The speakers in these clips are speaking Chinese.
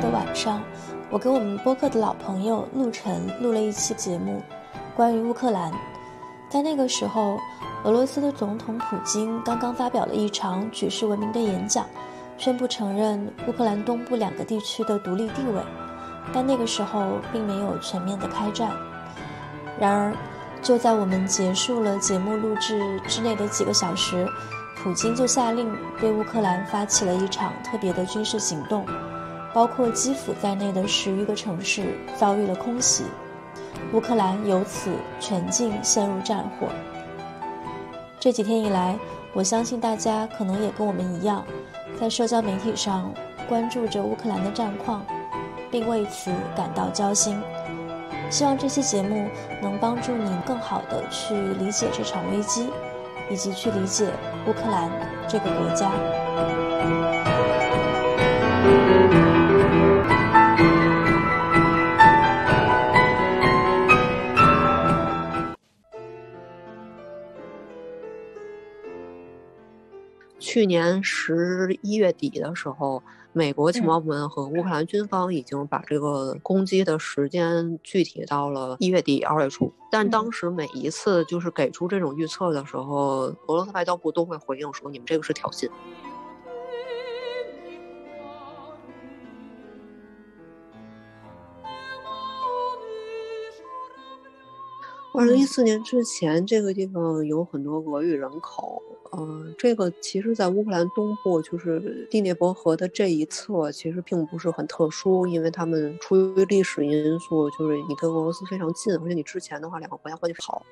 的晚上，我给我们播客的老朋友陆晨录了一期节目，关于乌克兰。在那个时候，俄罗斯的总统普京刚刚发表了一场举世闻名的演讲，宣布承认乌克兰东部两个地区的独立地位。但那个时候并没有全面的开战。然而，就在我们结束了节目录制之内的几个小时，普京就下令对乌克兰发起了一场特别的军事行动，包括基辅在内的十余个城市遭遇了空袭，乌克兰由此全境陷入战火。这几天以来，我相信大家可能也跟我们一样，在社交媒体上关注着乌克兰的战况。并为此感到焦心。希望这期节目能帮助您更好地去理解这场危机，以及去理解乌克兰这个国家。去年十一月底的时候。美国情报部门和乌克兰军方已经把这个攻击的时间具体到了一月底二月初，但当时每一次就是给出这种预测的时候，俄罗斯外交部都会回应说：“你们这个是挑衅。”二零一四年之前，这个地方有很多俄语人口。嗯，这个其实，在乌克兰东部，就是第聂伯河的这一侧，其实并不是很特殊，因为他们出于历史因素，就是你跟俄罗斯非常近，而且你之前的话，两个国家关系好，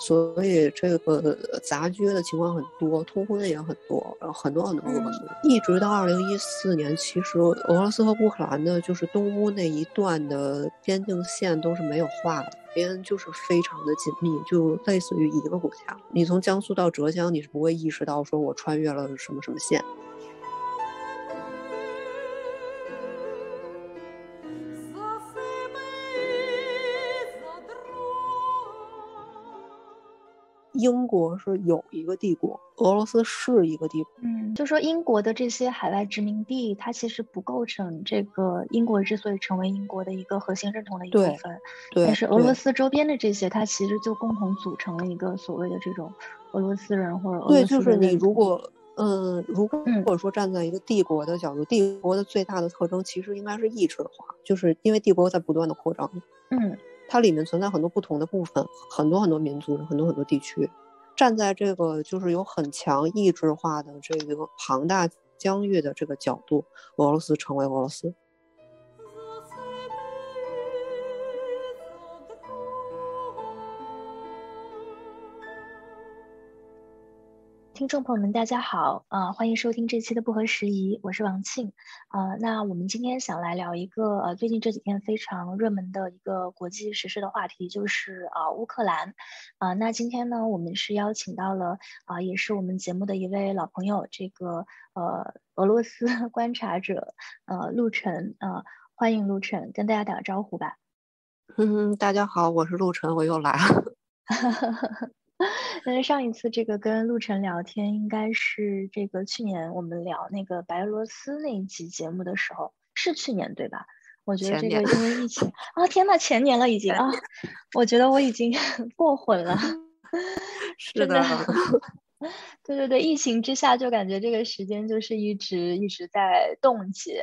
所以这个杂居的情况很多，通婚也很多，然后很多很多很多。一直到二零一四年，其实俄罗斯和乌克兰的，就是东乌那一段的边境线都是没有画的。边就是非常的紧密，就类似于一个国家。你从江苏到浙江，你是不会意识到说我穿越了什么什么线。英国是有一个帝国，俄罗斯是一个帝国。嗯，就说英国的这些海外殖民地，它其实不构成这个英国之所以成为英国的一个核心认同的一部分。对，但是俄罗斯周边的这些，它其实就共同组成了一个所谓的这种俄罗斯人或者俄罗斯。对，就是你如果，嗯，如果如果说站在一个帝国的角度，帝国的最大的特征其实应该是意志化，就是因为帝国在不断的扩张。嗯。它里面存在很多不同的部分，很多很多民族，很多很多地区。站在这个就是有很强意志化的这个庞大疆域的这个角度，俄罗斯成为俄罗斯。听众朋友们，大家好，呃，欢迎收听这期的不合时宜，我是王庆，呃，那我们今天想来聊一个呃最近这几天非常热门的一个国际时事的话题，就是啊乌克兰，啊，那今天呢，我们是邀请到了啊，也是我们节目的一位老朋友，这个呃俄罗斯 观察者，呃陆晨，呃，欢迎陆晨，跟大家打个招呼吧。嗯，大家好，我是陆晨，我又来了。因为上一次这个跟陆晨聊天，应该是这个去年我们聊那个白俄罗斯那一集节目的时候，是去年对吧？我觉得这个因为疫情啊，天呐，前年了已经啊，我觉得我已经 过混了，是的，对对对，疫情之下就感觉这个时间就是一直一直在冻结。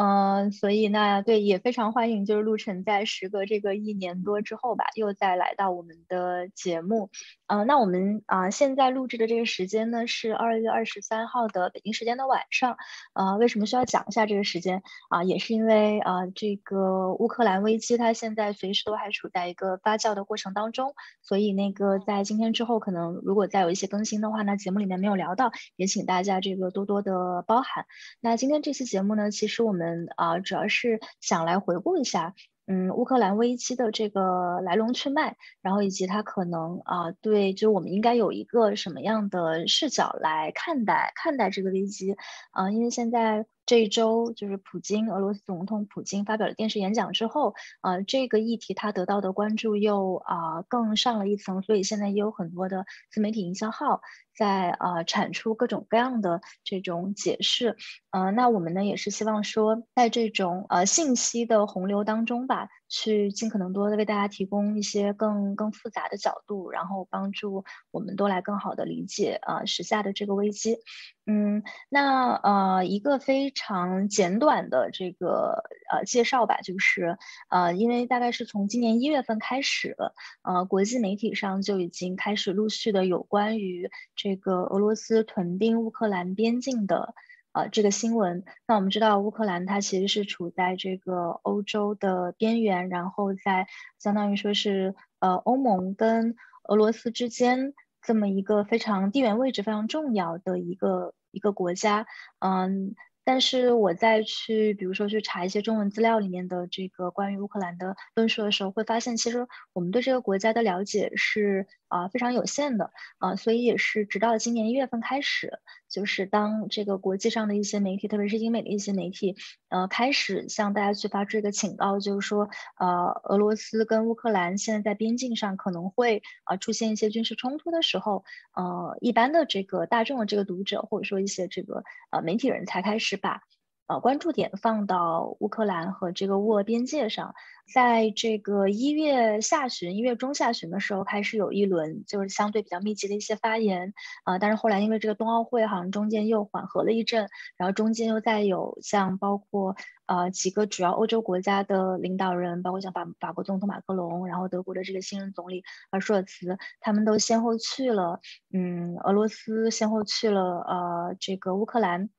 嗯，所以那对也非常欢迎，就是陆晨在时隔这个一年多之后吧，又再来到我们的节目。嗯，那我们啊现在录制的这个时间呢是二月二十三号的北京时间的晚上。呃，为什么需要讲一下这个时间啊？也是因为啊这个乌克兰危机它现在随时都还处在一个发酵的过程当中，所以那个在今天之后可能如果再有一些更新的话，那节目里面没有聊到，也请大家这个多多的包涵。那今天这期节目呢，其实我们。嗯啊，主要是想来回顾一下，嗯，乌克兰危机的这个来龙去脉，然后以及它可能啊，对，就我们应该有一个什么样的视角来看待看待这个危机啊？因为现在这一周就是普京，俄罗斯总统普京发表了电视演讲之后，呃，这个议题他得到的关注又啊更上了一层，所以现在也有很多的自媒体营销号。在呃产出各种各样的这种解释，呃，那我们呢也是希望说，在这种呃信息的洪流当中吧，去尽可能多的为大家提供一些更更复杂的角度，然后帮助我们都来更好的理解呃时下的这个危机。嗯，那呃一个非常简短的这个呃介绍吧，就是呃因为大概是从今年一月份开始，呃国际媒体上就已经开始陆续的有关于这个俄罗斯屯兵乌克兰边境的呃这个新闻。那我们知道乌克兰它其实是处在这个欧洲的边缘，然后在相当于说是呃欧盟跟俄罗斯之间这么一个非常地缘位置非常重要的一个。一个国家，嗯，但是我在去，比如说去查一些中文资料里面的这个关于乌克兰的论述的时候，会发现其实我们对这个国家的了解是。啊，非常有限的啊，所以也是直到今年一月份开始，就是当这个国际上的一些媒体，特别是英美的一些媒体，呃，开始向大家去发这个警告，就是说，呃，俄罗斯跟乌克兰现在在边境上可能会啊出现一些军事冲突的时候，呃，一般的这个大众的这个读者，或者说一些这个呃媒体人才开始把。呃，关注点放到乌克兰和这个乌俄边界上，在这个一月下旬、一月中下旬的时候，开始有一轮就是相对比较密集的一些发言，啊，但是后来因为这个冬奥会好像中间又缓和了一阵，然后中间又再有像包括呃几个主要欧洲国家的领导人，包括像法法国总统马克龙，然后德国的这个新任总理呃舒尔茨，他们都先后去了，嗯，俄罗斯先后去了呃这个乌克兰。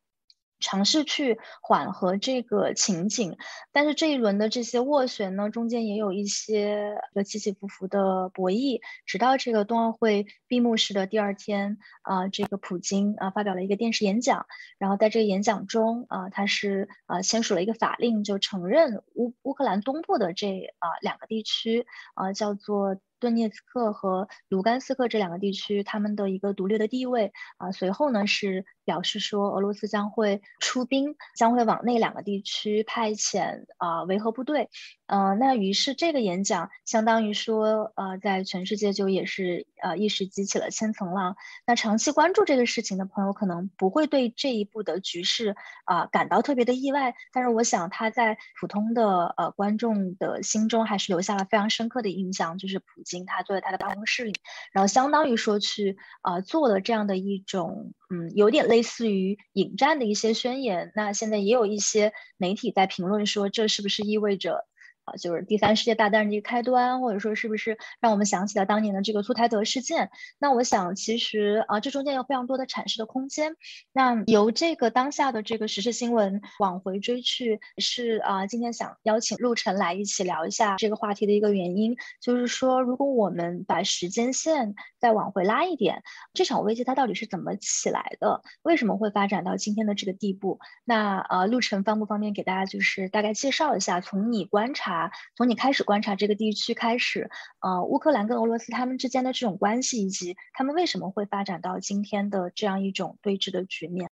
尝试去缓和这个情景，但是这一轮的这些斡旋呢，中间也有一些呃起起伏伏的博弈，直到这个冬奥会闭幕式的第二天，啊，这个普京啊发表了一个电视演讲，然后在这个演讲中啊，他是啊签署了一个法令，就承认乌乌克兰东部的这啊两个地区啊叫做。顿涅茨克和卢甘斯克这两个地区，他们的一个独立的地位啊，随后呢是表示说，俄罗斯将会出兵，将会往那两个地区派遣啊维和部队。呃，那于是这个演讲相当于说，呃，在全世界就也是呃一时激起了千层浪。那长期关注这个事情的朋友，可能不会对这一步的局势啊感到特别的意外，但是我想他在普通的呃观众的心中还是留下了非常深刻的印象，就是普。他坐在他的办公室里，然后相当于说去啊做了这样的一种嗯，有点类似于引战的一些宣言。那现在也有一些媒体在评论说，这是不是意味着？就是第三世界大战的一个开端，或者说是不是让我们想起了当年的这个苏台德事件？那我想，其实啊，这中间有非常多的阐释的空间。那由这个当下的这个时事新闻往回追去，是啊，今天想邀请陆晨来一起聊一下这个话题的一个原因，就是说，如果我们把时间线再往回拉一点，这场危机它到底是怎么起来的？为什么会发展到今天的这个地步？那呃，陆晨方不方便给大家就是大概介绍一下，从你观察。从你开始观察这个地区开始，呃，乌克兰跟俄罗斯他们之间的这种关系，以及他们为什么会发展到今天的这样一种对峙的局面，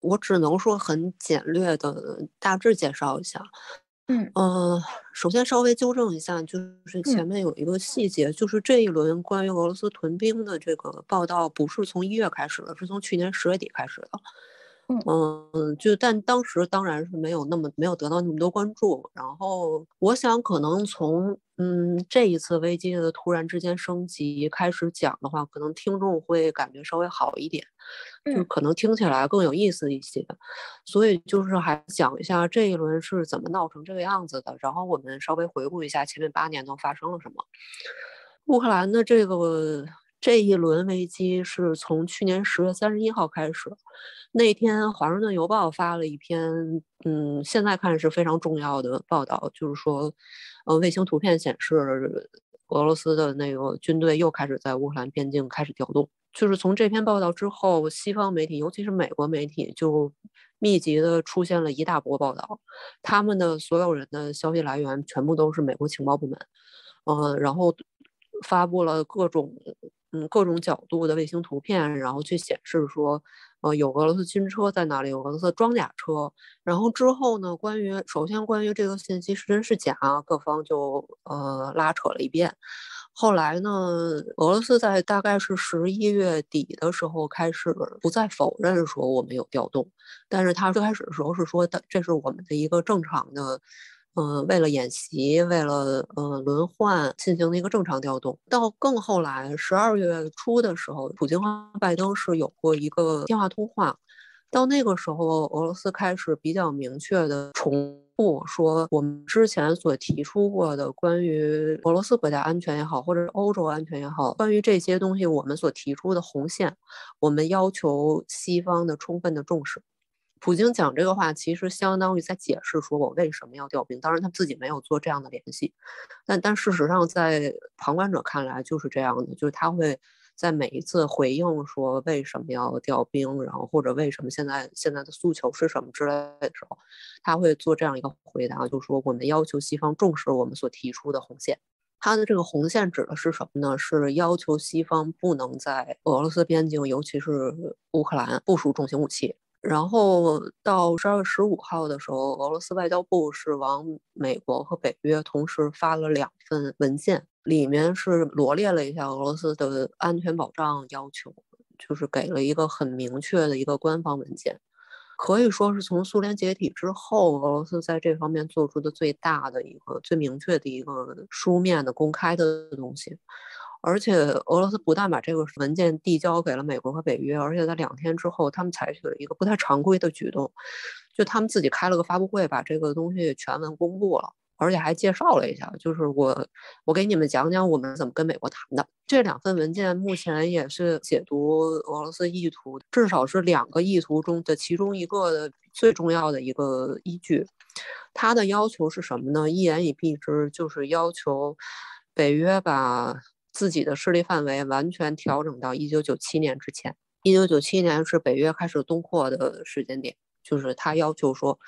我只能说很简略的大致介绍一下。嗯呃，首先稍微纠正一下，就是前面有一个细节，就是这一轮关于俄罗斯屯兵的这个报道，不是从一月开始的，是从去年十月底开始的。嗯，就但当时当然是没有那么没有得到那么多关注。然后我想，可能从嗯这一次危机的突然之间升级开始讲的话，可能听众会感觉稍微好一点，就可能听起来更有意思一些。所以就是还讲一下这一轮是怎么闹成这个样子的。然后我们稍微回顾一下前面八年都发生了什么。乌克兰的这个。这一轮危机是从去年十月三十一号开始，那天《华盛顿邮报》发了一篇，嗯，现在看是非常重要的报道，就是说，呃，卫星图片显示，俄罗斯的那个军队又开始在乌克兰边境开始调动。就是从这篇报道之后，西方媒体，尤其是美国媒体，就密集的出现了一大波报道，他们的所有人的消息来源全部都是美国情报部门，嗯，然后发布了各种。嗯，各种角度的卫星图片，然后去显示说，呃，有俄罗斯军车在那里，有俄罗斯装甲车。然后之后呢，关于首先关于这个信息是真是假，各方就呃拉扯了一遍。后来呢，俄罗斯在大概是十一月底的时候开始不再否认说我们有调动，但是他最开始的时候是说的这是我们的一个正常的。嗯，为了演习，为了呃轮换进行的一个正常调动。到更后来，十二月初的时候，普京和拜登是有过一个电话通话。到那个时候，俄罗斯开始比较明确的重复说，我们之前所提出过的关于俄罗斯国家安全也好，或者是欧洲安全也好，关于这些东西，我们所提出的红线，我们要求西方的充分的重视。普京讲这个话，其实相当于在解释说我为什么要调兵。当然，他自己没有做这样的联系，但但事实上，在旁观者看来就是这样的，就是他会在每一次回应说为什么要调兵，然后或者为什么现在现在的诉求是什么之类的时候，他会做这样一个回答，就是说我们要求西方重视我们所提出的红线。他的这个红线指的是什么呢？是要求西方不能在俄罗斯边境，尤其是乌克兰部署重型武器。然后到十二月十五号的时候，俄罗斯外交部是往美国和北约同时发了两份文件，里面是罗列了一下俄罗斯的安全保障要求，就是给了一个很明确的一个官方文件，可以说是从苏联解体之后，俄罗斯在这方面做出的最大的一个、最明确的一个书面的公开的东西。而且俄罗斯不但把这个文件递交给了美国和北约，而且在两天之后，他们采取了一个不太常规的举动，就他们自己开了个发布会，把这个东西全文公布了，而且还介绍了一下，就是我我给你们讲讲我们怎么跟美国谈的。这两份文件目前也是解读俄罗斯意图，至少是两个意图中的其中一个的最重要的一个依据。他的要求是什么呢？一言以蔽之，就是要求北约把。自己的势力范围完全调整到一九九七年之前。一九九七年是北约开始东扩的时间点，就是他要求说，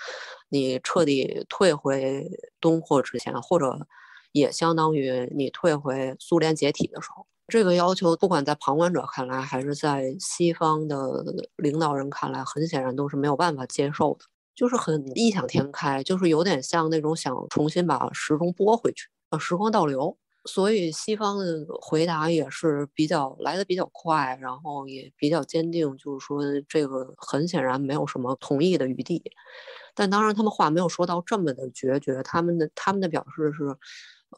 你彻底退回东扩之前，或者也相当于你退回苏联解体的时候。这个要求，不管在旁观者看来，还是在西方的领导人看来，很显然都是没有办法接受的，就是很异想天开，就是有点像那种想重新把时钟拨回去，呃，时光倒流。所以西方的回答也是比较来的比较快，然后也比较坚定，就是说这个很显然没有什么同意的余地。但当然，他们话没有说到这么的决绝，他们的他们的表示是，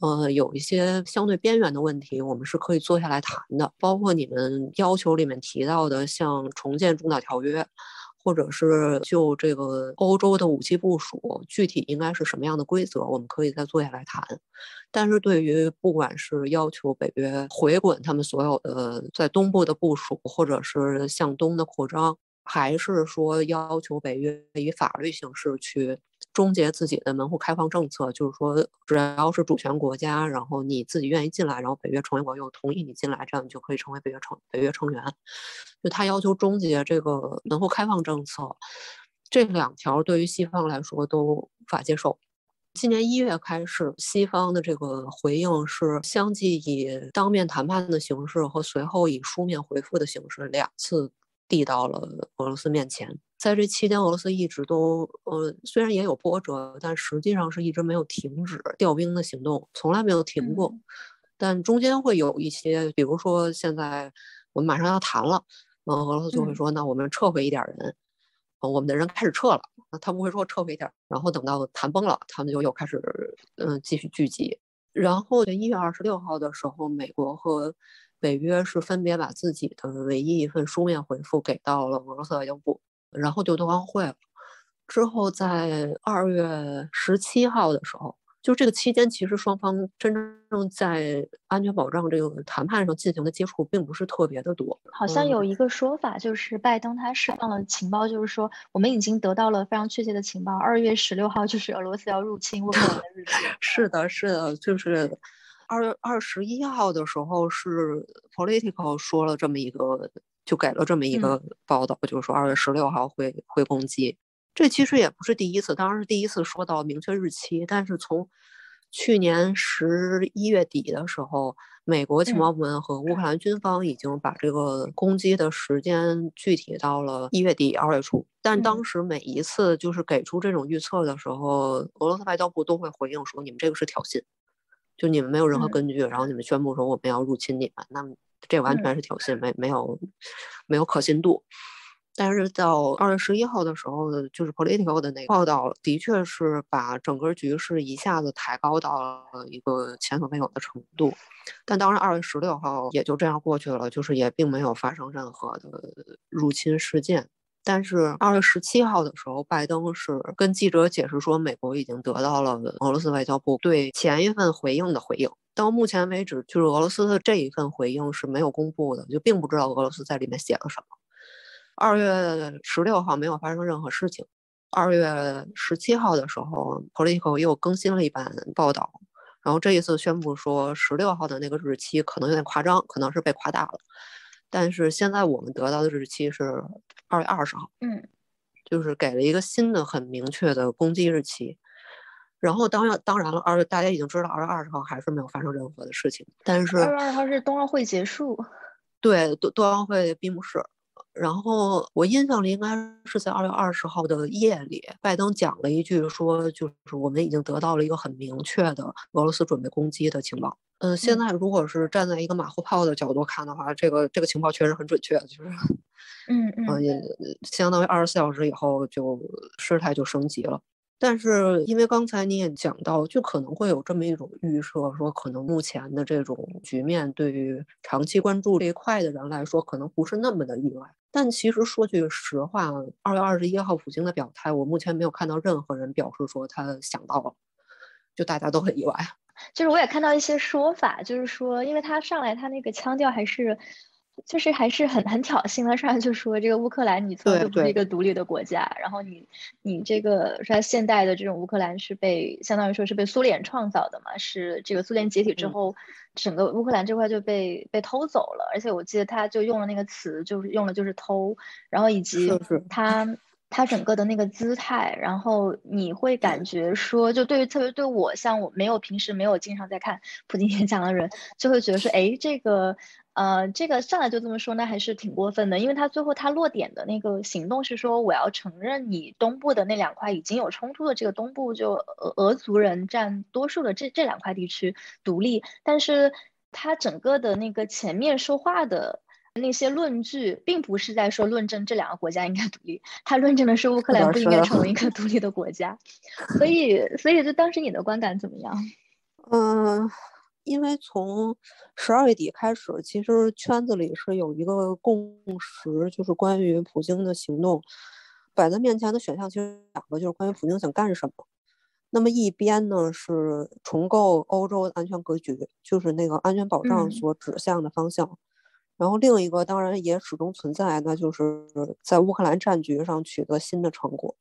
呃，有一些相对边缘的问题，我们是可以坐下来谈的，包括你们要求里面提到的，像重建中导条约。或者是就这个欧洲的武器部署，具体应该是什么样的规则，我们可以再坐下来谈。但是对于不管是要求北约回滚他们所有的在东部的部署，或者是向东的扩张，还是说要求北约以法律形式去。终结自己的门户开放政策，就是说，只要是主权国家，然后你自己愿意进来，然后北约成员国又同意你进来，这样你就可以成为北约成北约成员。就他要求终结这个门户开放政策，这两条对于西方来说都无法接受。今年一月开始，西方的这个回应是相继以当面谈判的形式和随后以书面回复的形式两次递到了俄罗斯面前。在这期间，俄罗斯一直都，呃，虽然也有波折，但实际上是一直没有停止调兵的行动，从来没有停过。但中间会有一些，比如说现在我们马上要谈了，嗯，俄罗斯就会说，那我们撤回一点人，我们的人开始撤了，那他不会说撤回一点，然后等到谈崩了，他们就又开始，嗯，继续聚集。然后在一月二十六号的时候，美国和北约是分别把自己的唯一一份书面回复给到了俄罗斯外交部。然后就冬奥会了，之后在二月十七号的时候，就这个期间，其实双方真正在安全保障这个谈判上进行的接触，并不是特别的多。好像有一个说法，就是拜登他释放了情报，就是说我们已经得到了非常确切的情报，二月十六号就是俄罗斯要入侵乌克兰的日子。是的，是的，就是二月二十一号的时候，是 Political 说了这么一个。就给了这么一个报道，就是说二月十六号会会攻击。这其实也不是第一次，当然是第一次说到明确日期。但是从去年十一月底的时候，美国情报部门和乌克兰军方已经把这个攻击的时间具体到了一月底二月初。但当时每一次就是给出这种预测的时候，俄罗斯外交部都会回应说：“你们这个是挑衅，就你们没有任何根据，然后你们宣布说我们要入侵你们，那么这完全是挑衅，没没有没有可信度。”但是到二月十一号的时候，就是 Political 的那个报道，的确是把整个局势一下子抬高到了一个前所未有的程度。但当然，二月十六号也就这样过去了，就是也并没有发生任何的入侵事件。但是二月十七号的时候，拜登是跟记者解释说，美国已经得到了俄罗斯外交部对前一份回应的回应。到目前为止，就是俄罗斯的这一份回应是没有公布的，就并不知道俄罗斯在里面写了什么。二月十六号没有发生任何事情。二月十七号的时候，Politico 又更新了一版报道，然后这一次宣布说十六号的那个日期可能有点夸张，可能是被夸大了。但是现在我们得到的日期是二月二十号，嗯，就是给了一个新的很明确的攻击日期。然后当然当然了，二月大家已经知道二月二十号还是没有发生任何的事情。但是二月二十号是冬奥会结束，对，冬冬奥会闭幕式。然后我印象里应该是在二月二十号的夜里，拜登讲了一句说，就是我们已经得到了一个很明确的俄罗斯准备攻击的情报。嗯，现在如果是站在一个马后炮的角度看的话，这个这个情报确实很准确，就是，嗯嗯，也相当于二十四小时以后就事态就升级了。但是，因为刚才你也讲到，就可能会有这么一种预设，说可能目前的这种局面对于长期关注这一块的人来说，可能不是那么的意外。但其实说句实话，二月二十一号普京的表态，我目前没有看到任何人表示说他想到了，就大家都很意外。就是我也看到一些说法，就是说，因为他上来他那个腔调还是。就是还是很很挑衅的，上来就说这个乌克兰你从来就不是一个独立的国家，然后你你这个说现代的这种乌克兰是被相当于说是被苏联创造的嘛，是这个苏联解体之后，整个乌克兰这块就被被偷走了，而且我记得他就用了那个词，就是用了就是偷，然后以及他他整个的那个姿态，然后你会感觉说，就对于特别对我像我没有平时没有经常在看普京演讲的人，就会觉得说，哎，这个。呃，这个上来就这么说，那还是挺过分的，因为他最后他落点的那个行动是说，我要承认你东部的那两块已经有冲突的这个东部就俄俄族人占多数的这这两块地区独立，但是他整个的那个前面说话的那些论据，并不是在说论证这两个国家应该独立，他论证的是乌克兰不应该成为一个独立的国家，所以所以就当时你的观感怎么样？嗯。因为从十二月底开始，其实圈子里是有一个共识，就是关于普京的行动摆在面前的选项，其实两个，就是关于普京想干什么。那么一边呢是重构欧洲安全格局，就是那个安全保障所指向的方向。然后另一个当然也始终存在，那就是在乌克兰战局上取得新的成果。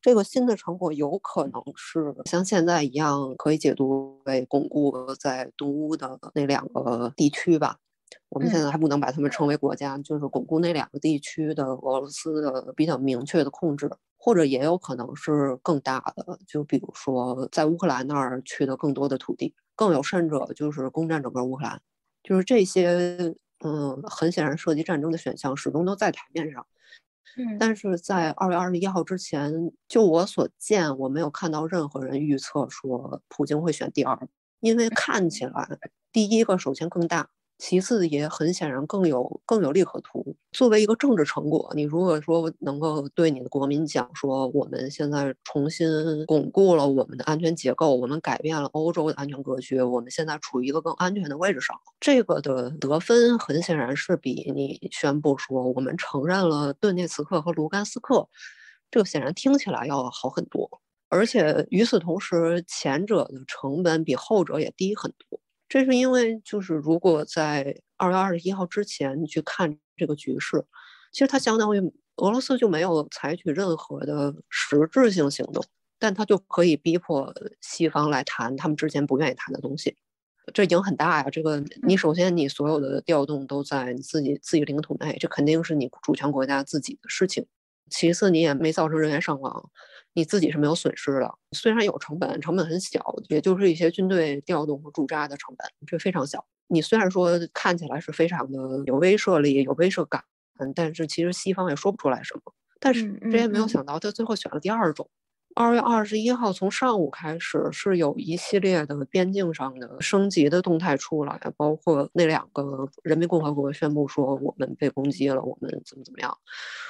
这个新的成果有可能是像现在一样，可以解读为巩固在东乌的那两个地区吧。我们现在还不能把他们称为国家，就是巩固那两个地区的俄罗斯的比较明确的控制，或者也有可能是更大的，就比如说在乌克兰那儿取得更多的土地，更有甚者就是攻占整个乌克兰。就是这些，嗯，很显然涉及战争的选项始终都在台面上。但是在二月二十一号之前，就我所见，我没有看到任何人预测说普京会选第二，因为看起来第一个首先更大。其次也很显然更有更有利可图。作为一个政治成果，你如果说能够对你的国民讲说，我们现在重新巩固了我们的安全结构，我们改变了欧洲的安全格局，我们现在处于一个更安全的位置上，这个的得分很显然是比你宣布说我们承认了顿涅茨克和卢甘斯克，这个显然听起来要好很多。而且与此同时，前者的成本比后者也低很多。这是因为，就是如果在二月二十一号之前你去看这个局势，其实它相当于俄罗斯就没有采取任何的实质性行动，但它就可以逼迫西方来谈他们之前不愿意谈的东西，这影很大呀。这个你首先你所有的调动都在你自己自己领土内，这肯定是你主权国家自己的事情。其次你也没造成人员伤亡，你自己是没有损失的。虽然有成本，成本很小，也就是一些军队调动和驻扎的成本，这非常小。你虽然说看起来是非常的有威慑力、有威慑感，但是其实西方也说不出来什么。但是谁也没有想到，他最后选了第二种。二月二十一号从上午开始，是有一系列的边境上的升级的动态出来，包括那两个人民共和国宣布说我们被攻击了，我们怎么怎么样。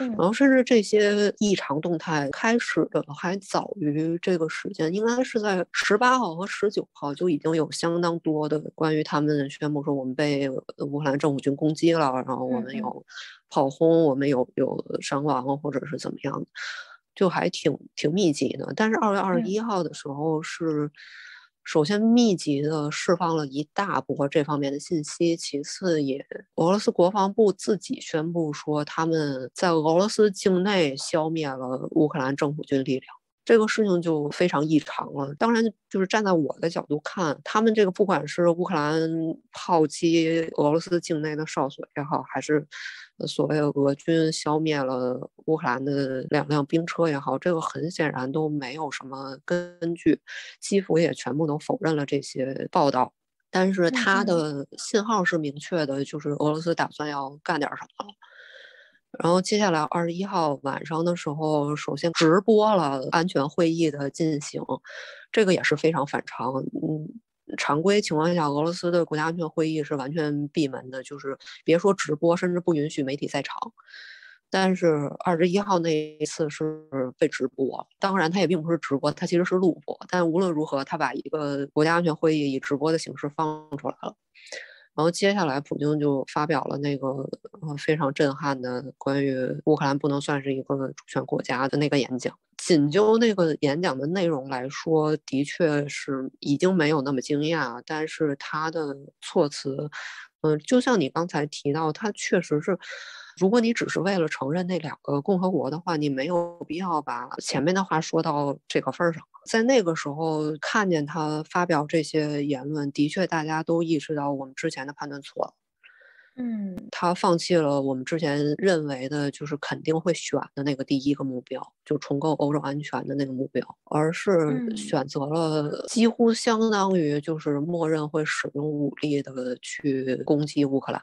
然后甚至这些异常动态开始的还早于这个时间，应该是在十八号和十九号就已经有相当多的关于他们宣布说我们被乌克兰政府军攻击了，然后我们有炮轰，我们有有伤亡或者是怎么样的。就还挺挺密集的，但是二月二十一号的时候是首先密集的释放了一大波这方面的信息，其次也俄罗斯国防部自己宣布说他们在俄罗斯境内消灭了乌克兰政府军力量。这个事情就非常异常了。当然，就是站在我的角度看，他们这个不管是乌克兰炮击俄罗斯境内的哨所也好，还是所谓俄军消灭了乌克兰的两辆兵车也好，这个很显然都没有什么根据。基辅也全部都否认了这些报道。但是他的信号是明确的，就是俄罗斯打算要干点什么了。然后接下来二十一号晚上的时候，首先直播了安全会议的进行，这个也是非常反常。嗯，常规情况下，俄罗斯的国家安全会议是完全闭门的，就是别说直播，甚至不允许媒体在场。但是二十一号那一次是被直播，当然它也并不是直播，它其实是录播。但无论如何，他把一个国家安全会议以直播的形式放出来了。然后接下来，普京就发表了那个呃非常震撼的关于乌克兰不能算是一个主权国家的那个演讲。仅就那个演讲的内容来说，的确是已经没有那么惊讶，但是他的措辞，嗯，就像你刚才提到，他确实是。如果你只是为了承认那两个共和国的话，你没有必要把前面的话说到这个份儿上。在那个时候看见他发表这些言论，的确大家都意识到我们之前的判断错了。嗯，他放弃了我们之前认为的，就是肯定会选的那个第一个目标，就重构欧洲安全的那个目标，而是选择了几乎相当于就是默认会使用武力的去攻击乌克兰。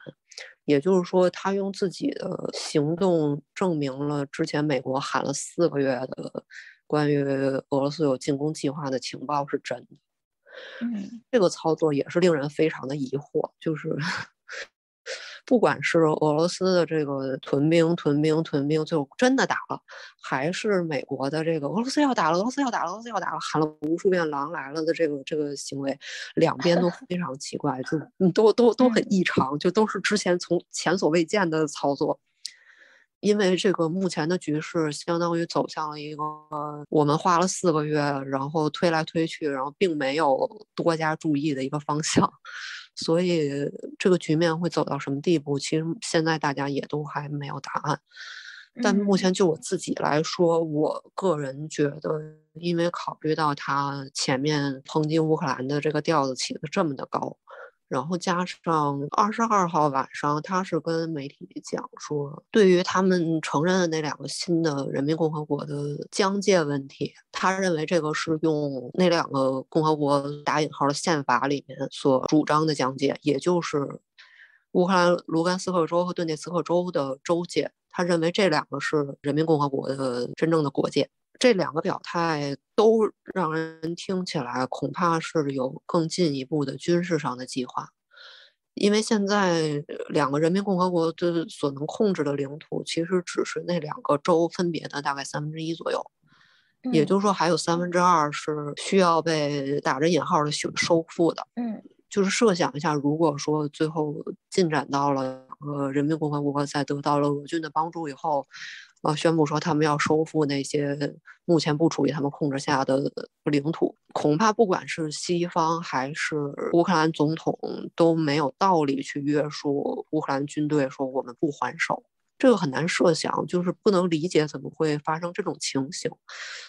也就是说，他用自己的行动证明了之前美国喊了四个月的关于俄罗斯有进攻计划的情报是真的。嗯，这个操作也是令人非常的疑惑，就是。不管是俄罗斯的这个屯兵、屯兵、屯兵，最后真的打了，还是美国的这个俄罗斯要打了、俄罗斯要打了、俄罗斯要打了，喊了无数遍“狼来了”的这个这个行为，两边都非常奇怪，就 都都都很异常，就都是之前从前所未见的操作。因为这个目前的局势相当于走向了一个我们花了四个月，然后推来推去，然后并没有多加注意的一个方向。所以这个局面会走到什么地步？其实现在大家也都还没有答案。但目前就我自己来说，我个人觉得，因为考虑到他前面抨击乌克兰的这个调子起得这么的高。然后加上二十二号晚上，他是跟媒体讲说，对于他们承认的那两个新的人民共和国的疆界问题，他认为这个是用那两个共和国打引号的宪法里面所主张的疆界，也就是乌克兰卢甘斯克州和顿涅茨克州的州界。他认为这两个是人民共和国的真正的国界。这两个表态都让人听起来恐怕是有更进一步的军事上的计划，因为现在两个人民共和国的所能控制的领土其实只是那两个州分别的大概三分之一左右，也就是说还有三分之二是需要被打着引号的收收复的。嗯，就是设想一下，如果说最后进展到了呃人民共和国在得到了俄军的帮助以后。啊！宣布说他们要收复那些目前不处于他们控制下的领土，恐怕不管是西方还是乌克兰总统都没有道理去约束乌克兰军队，说我们不还手，这个很难设想，就是不能理解怎么会发生这种情形。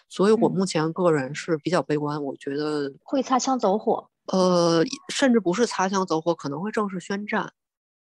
所以我目前个人是比较悲观，我觉得会擦枪走火，呃，甚至不是擦枪走火，可能会正式宣战，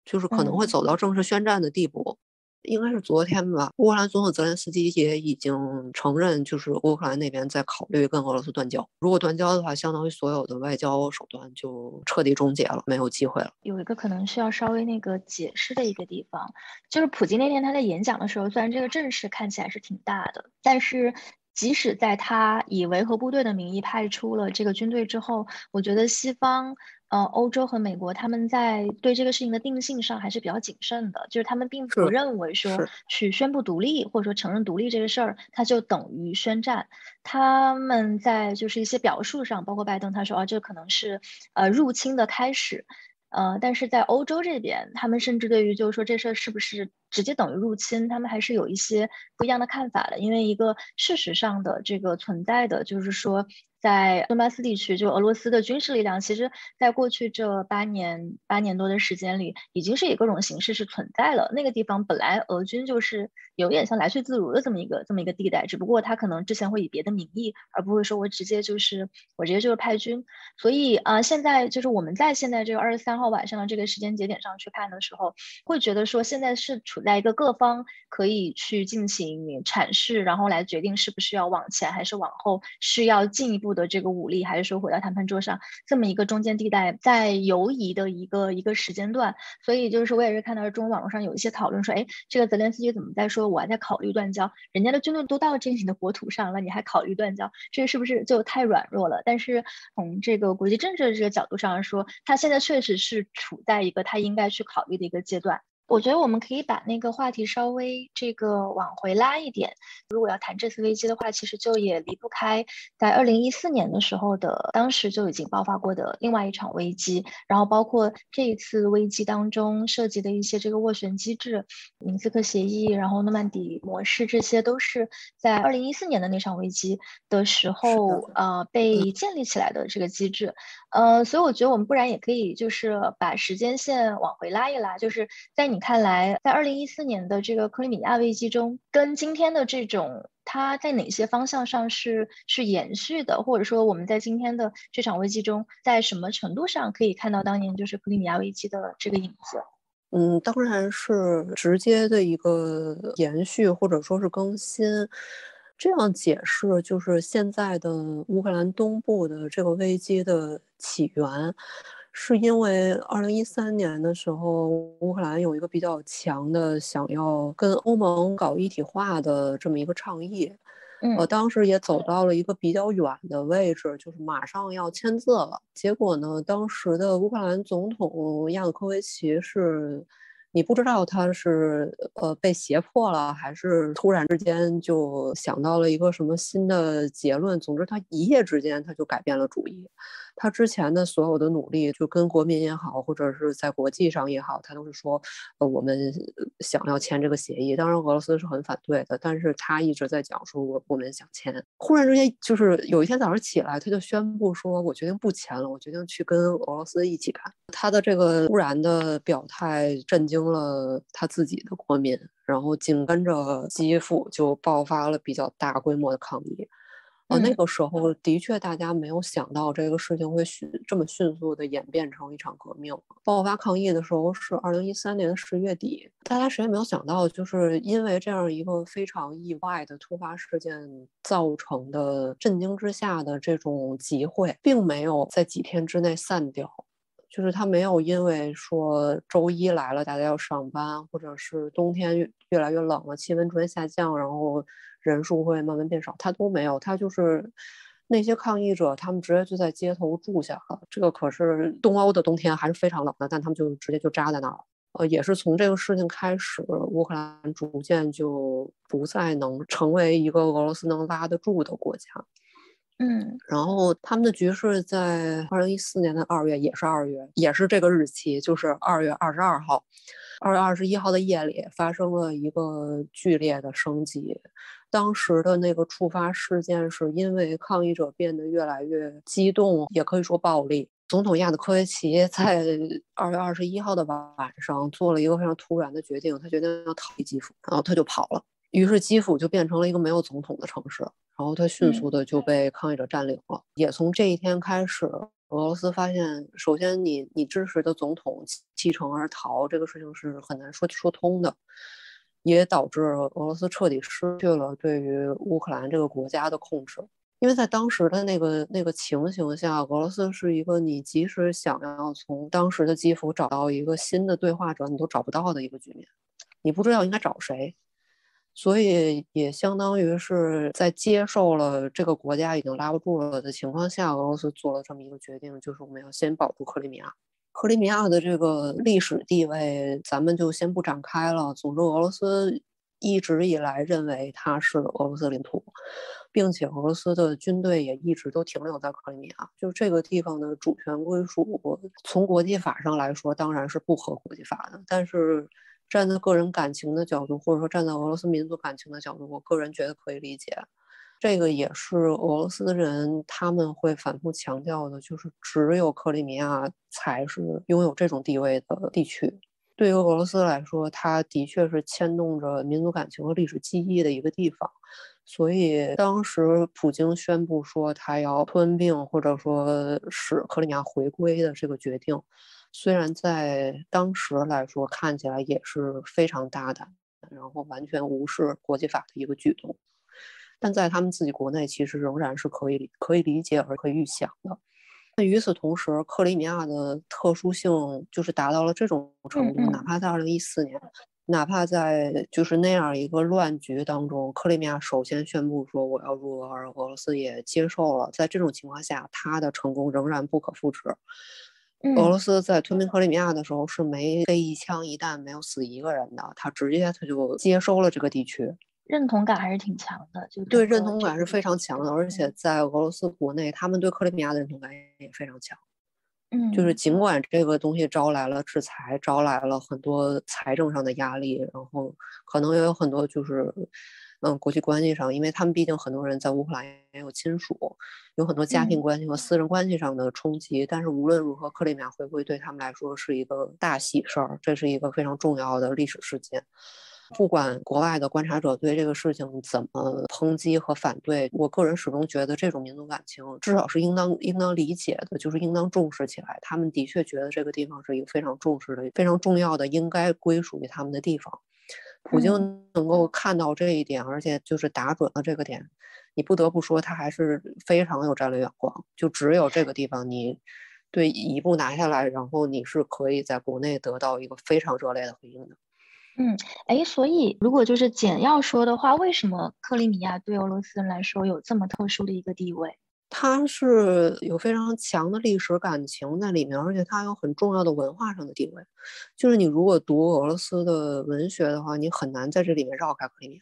就是可能会走到正式宣战的地步。应该是昨天吧。乌克兰总统泽连斯基也已经承认，就是乌克兰那边在考虑跟俄罗斯断交。如果断交的话，相当于所有的外交手段就彻底终结了，没有机会了。有一个可能需要稍微那个解释的一个地方，就是普京那天他在演讲的时候，虽然这个阵势看起来是挺大的，但是。即使在他以维和部队的名义派出了这个军队之后，我觉得西方、呃，欧洲和美国他们在对这个事情的定性上还是比较谨慎的，就是他们并不认为说去宣布独立或者说承认独立这个事儿，它就等于宣战。他们在就是一些表述上，包括拜登他说啊，这可能是呃入侵的开始。呃，但是在欧洲这边，他们甚至对于就是说这事儿是不是直接等于入侵，他们还是有一些不一样的看法的。因为一个事实上的这个存在的，就是说。在顿巴斯地区，就俄罗斯的军事力量，其实在过去这八年八年多的时间里，已经是以各种形式是存在了。那个地方本来俄军就是有点像来去自如的这么一个这么一个地带，只不过他可能之前会以别的名义，而不会说我直接就是我直接就是派军。所以啊，现在就是我们在现在这个二十三号晚上的这个时间节点上去看的时候，会觉得说现在是处在一个各方可以去进行阐释，然后来决定是不是要往前还是往后，是要进一步。的这个武力，还是说回到谈判桌上这么一个中间地带在游移的一个一个时间段，所以就是我也是看到中国网络上有一些讨论说，哎，这个泽连斯基怎么在说我还在考虑断交？人家的军队都到这你的国土上了，你还考虑断交？这是不是就太软弱了？但是从这个国际政治的这个角度上来说，他现在确实是处在一个他应该去考虑的一个阶段。我觉得我们可以把那个话题稍微这个往回拉一点。如果要谈这次危机的话，其实就也离不开在二零一四年的时候的，当时就已经爆发过的另外一场危机。然后包括这一次危机当中涉及的一些这个斡旋机制、明斯克协议，然后诺曼底模式，这些都是在二零一四年的那场危机的时候呃被建立起来的这个机制。呃，所以我觉得我们不然也可以就是把时间线往回拉一拉，就是在你。看来，在二零一四年的这个克里米亚危机中，跟今天的这种，它在哪些方向上是是延续的，或者说我们在今天的这场危机中，在什么程度上可以看到当年就是克里米亚危机的这个影子？嗯，当然是直接的一个延续，或者说是更新。这样解释就是现在的乌克兰东部的这个危机的起源。是因为二零一三年的时候，乌克兰有一个比较强的想要跟欧盟搞一体化的这么一个倡议，呃，当时也走到了一个比较远的位置，就是马上要签字了。结果呢，当时的乌克兰总统亚努科维奇是，你不知道他是呃被胁迫了，还是突然之间就想到了一个什么新的结论。总之，他一夜之间他就改变了主意。他之前的所有的努力，就跟国民也好，或者是在国际上也好，他都是说，呃，我们想要签这个协议。当然，俄罗斯是很反对的，但是他一直在讲说，我我们想签。忽然之间，就是有一天早上起来，他就宣布说，我决定不签了，我决定去跟俄罗斯一起干。他的这个突然的表态震惊了他自己的国民，然后紧跟着基辅就爆发了比较大规模的抗议。呃，那个时候的确，大家没有想到这个事情会迅这么迅速的演变成一场革命。爆发抗议的时候是二零一三年十月底，大家谁也没有想到，就是因为这样一个非常意外的突发事件造成的震惊之下的这种集会，并没有在几天之内散掉。就是他没有因为说周一来了，大家要上班，或者是冬天越越来越冷了，气温逐渐下降，然后。人数会慢慢变少，他都没有，他就是那些抗议者，他们直接就在街头住下了。这个可是东欧的冬天还是非常冷的，但他们就直接就扎在那儿。呃，也是从这个事情开始，乌克兰逐渐就不再能成为一个俄罗斯能拉得住的国家。嗯，然后他们的局势在二零一四年的二月，也是二月，也是这个日期，就是二月二十二号，二月二十一号的夜里发生了一个剧烈的升级。当时的那个触发事件是因为抗议者变得越来越激动，也可以说暴力。总统亚的科维奇在二月二十一号的晚上做了一个非常突然的决定，他决定要逃离基辅，然后他就跑了。于是基辅就变成了一个没有总统的城市，然后它迅速的就被抗议者占领了。也从这一天开始，俄罗斯发现，首先你你支持的总统弃城而逃这个事情是很难说说通的。也导致俄罗斯彻底失去了对于乌克兰这个国家的控制。因为在当时的那个那个情形下，俄罗斯是一个你即使想要从当时的基辅找到一个新的对话者，你都找不到的一个局面，你不知道应该找谁，所以也相当于是在接受了这个国家已经拉不住了的情况下，俄罗斯做了这么一个决定，就是我们要先保住克里米亚。克里米亚的这个历史地位，咱们就先不展开了。总之，俄罗斯一直以来认为它是俄罗斯领土。并且俄罗斯的军队也一直都停留在克里米亚，就这个地方的主权归属，从国际法上来说当然是不合国际法的。但是站在个人感情的角度，或者说站在俄罗斯民族感情的角度，我个人觉得可以理解。这个也是俄罗斯人他们会反复强调的，就是只有克里米亚才是拥有这种地位的地区。对于俄罗斯来说，它的确是牵动着民族感情和历史记忆的一个地方。所以当时普京宣布说他要吞并或者说使克里米亚回归的这个决定，虽然在当时来说看起来也是非常大胆，然后完全无视国际法的一个举动，但在他们自己国内其实仍然是可以可以理解而可以预想的。那与此同时，克里米亚的特殊性就是达到了这种程度，哪怕在二零一四年。哪怕在就是那样一个乱局当中，克里米亚首先宣布说我要入俄，而俄罗斯也接受了。在这种情况下，他的成功仍然不可复制。俄罗斯在吞并克里米亚的时候是没被一枪一弹，没有死一个人的，他直接他就接收了这个地区，认同感还是挺强的。就对认同感是非常强的，而且在俄罗斯国内，他们对克里米亚的认同感也非常强。嗯，就是尽管这个东西招来了制裁，招来了很多财政上的压力，然后可能也有很多就是，嗯，国际关系上，因为他们毕竟很多人在乌克兰也有亲属，有很多家庭关系和私人关系上的冲击。但是无论如何，克里米亚回归对他们来说是一个大喜事儿，这是一个非常重要的历史事件。不管国外的观察者对这个事情怎么抨击和反对，我个人始终觉得这种民族感情至少是应当应当理解的，就是应当重视起来。他们的确觉得这个地方是一个非常重视的、非常重要的，应该归属于他们的地方。普京能够看到这一点，而且就是打准了这个点，你不得不说他还是非常有战略眼光。就只有这个地方，你对一步拿下来，然后你是可以在国内得到一个非常热烈的回应的。嗯，哎，所以如果就是简要说的话，为什么克里米亚对俄罗斯人来说有这么特殊的一个地位？它是有非常强的历史感情在里面，而且它有很重要的文化上的地位。就是你如果读俄罗斯的文学的话，你很难在这里面绕开克里米亚。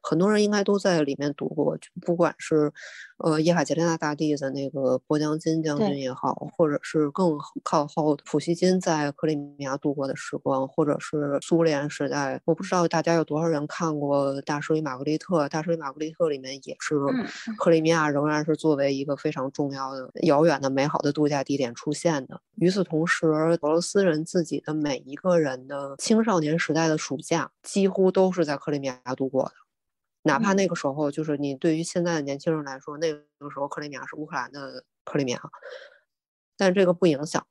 很多人应该都在里面读过，不管是，呃，叶卡捷琳娜大帝的那个波江金将军也好，或者是更靠后普希金在克里米亚度过的时光，或者是苏联时代，我不知道大家有多少人看过《大师与玛格丽特》。《大师与玛格丽特》里面也是克里米亚仍然是作为一个非常重要的、遥远的、美好的度假地点出现的。与此同时，俄罗斯人自己的每一个人的青少年时代的暑假，几乎都是在克里米亚度过的。哪怕那个时候，就是你对于现在的年轻人来说，那个时候克里米亚是乌克兰的克里米亚，但这个不影响。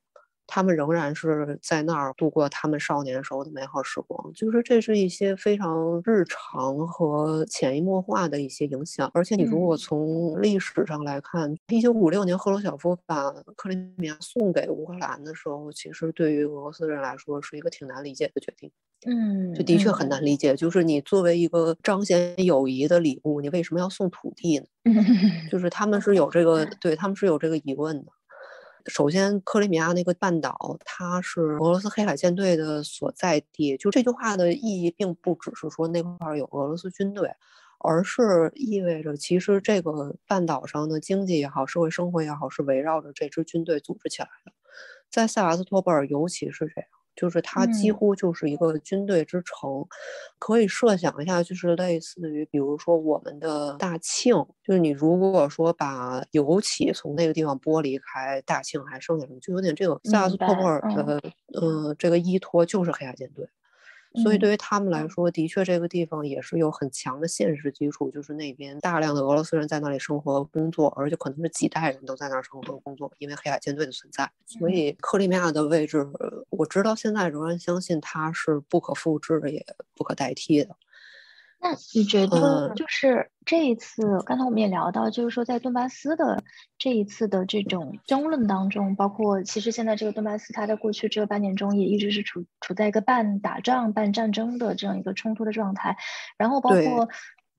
他们仍然是在那儿度过他们少年时候的美好时光，就是这是一些非常日常和潜移默化的一些影响。而且你如果从历史上来看，一九五六年赫鲁晓夫把克里米亚送给乌克兰的时候，其实对于俄罗斯人来说是一个挺难理解的决定。嗯，就的确很难理解，就是你作为一个彰显友谊的礼物，你为什么要送土地呢？就是他们是有这个，对他们是有这个疑问的。首先，克里米亚那个半岛，它是俄罗斯黑海舰队的所在地。就这句话的意义，并不只是说那块有俄罗斯军队，而是意味着其实这个半岛上的经济也好，社会生活也好，是围绕着这支军队组织起来的。在塞瓦斯托波尔，尤其是这样。就是它几乎就是一个军队之城，可以设想一下，就是类似于，比如说我们的大庆，就是你如果说把油气从那个地方剥离开，大庆还剩下什么，就有点这个萨斯托波尔的，嗯，这个依托就是黑海舰队。所以对于他们来说，的确这个地方也是有很强的现实基础，就是那边大量的俄罗斯人在那里生活工作，而且可能是几代人都在那儿生活工作，因为黑海舰队的存在。所以克里米亚的位置，我直到现在仍然相信它是不可复制的，也不可代替的。那你觉得，就是这一次，刚才我们也聊到，就是说在顿巴斯的这一次的这种争论当中，包括其实现在这个顿巴斯，它在过去这个半年中也一直是处处在一个半打仗半战争的这样一个冲突的状态，然后包括。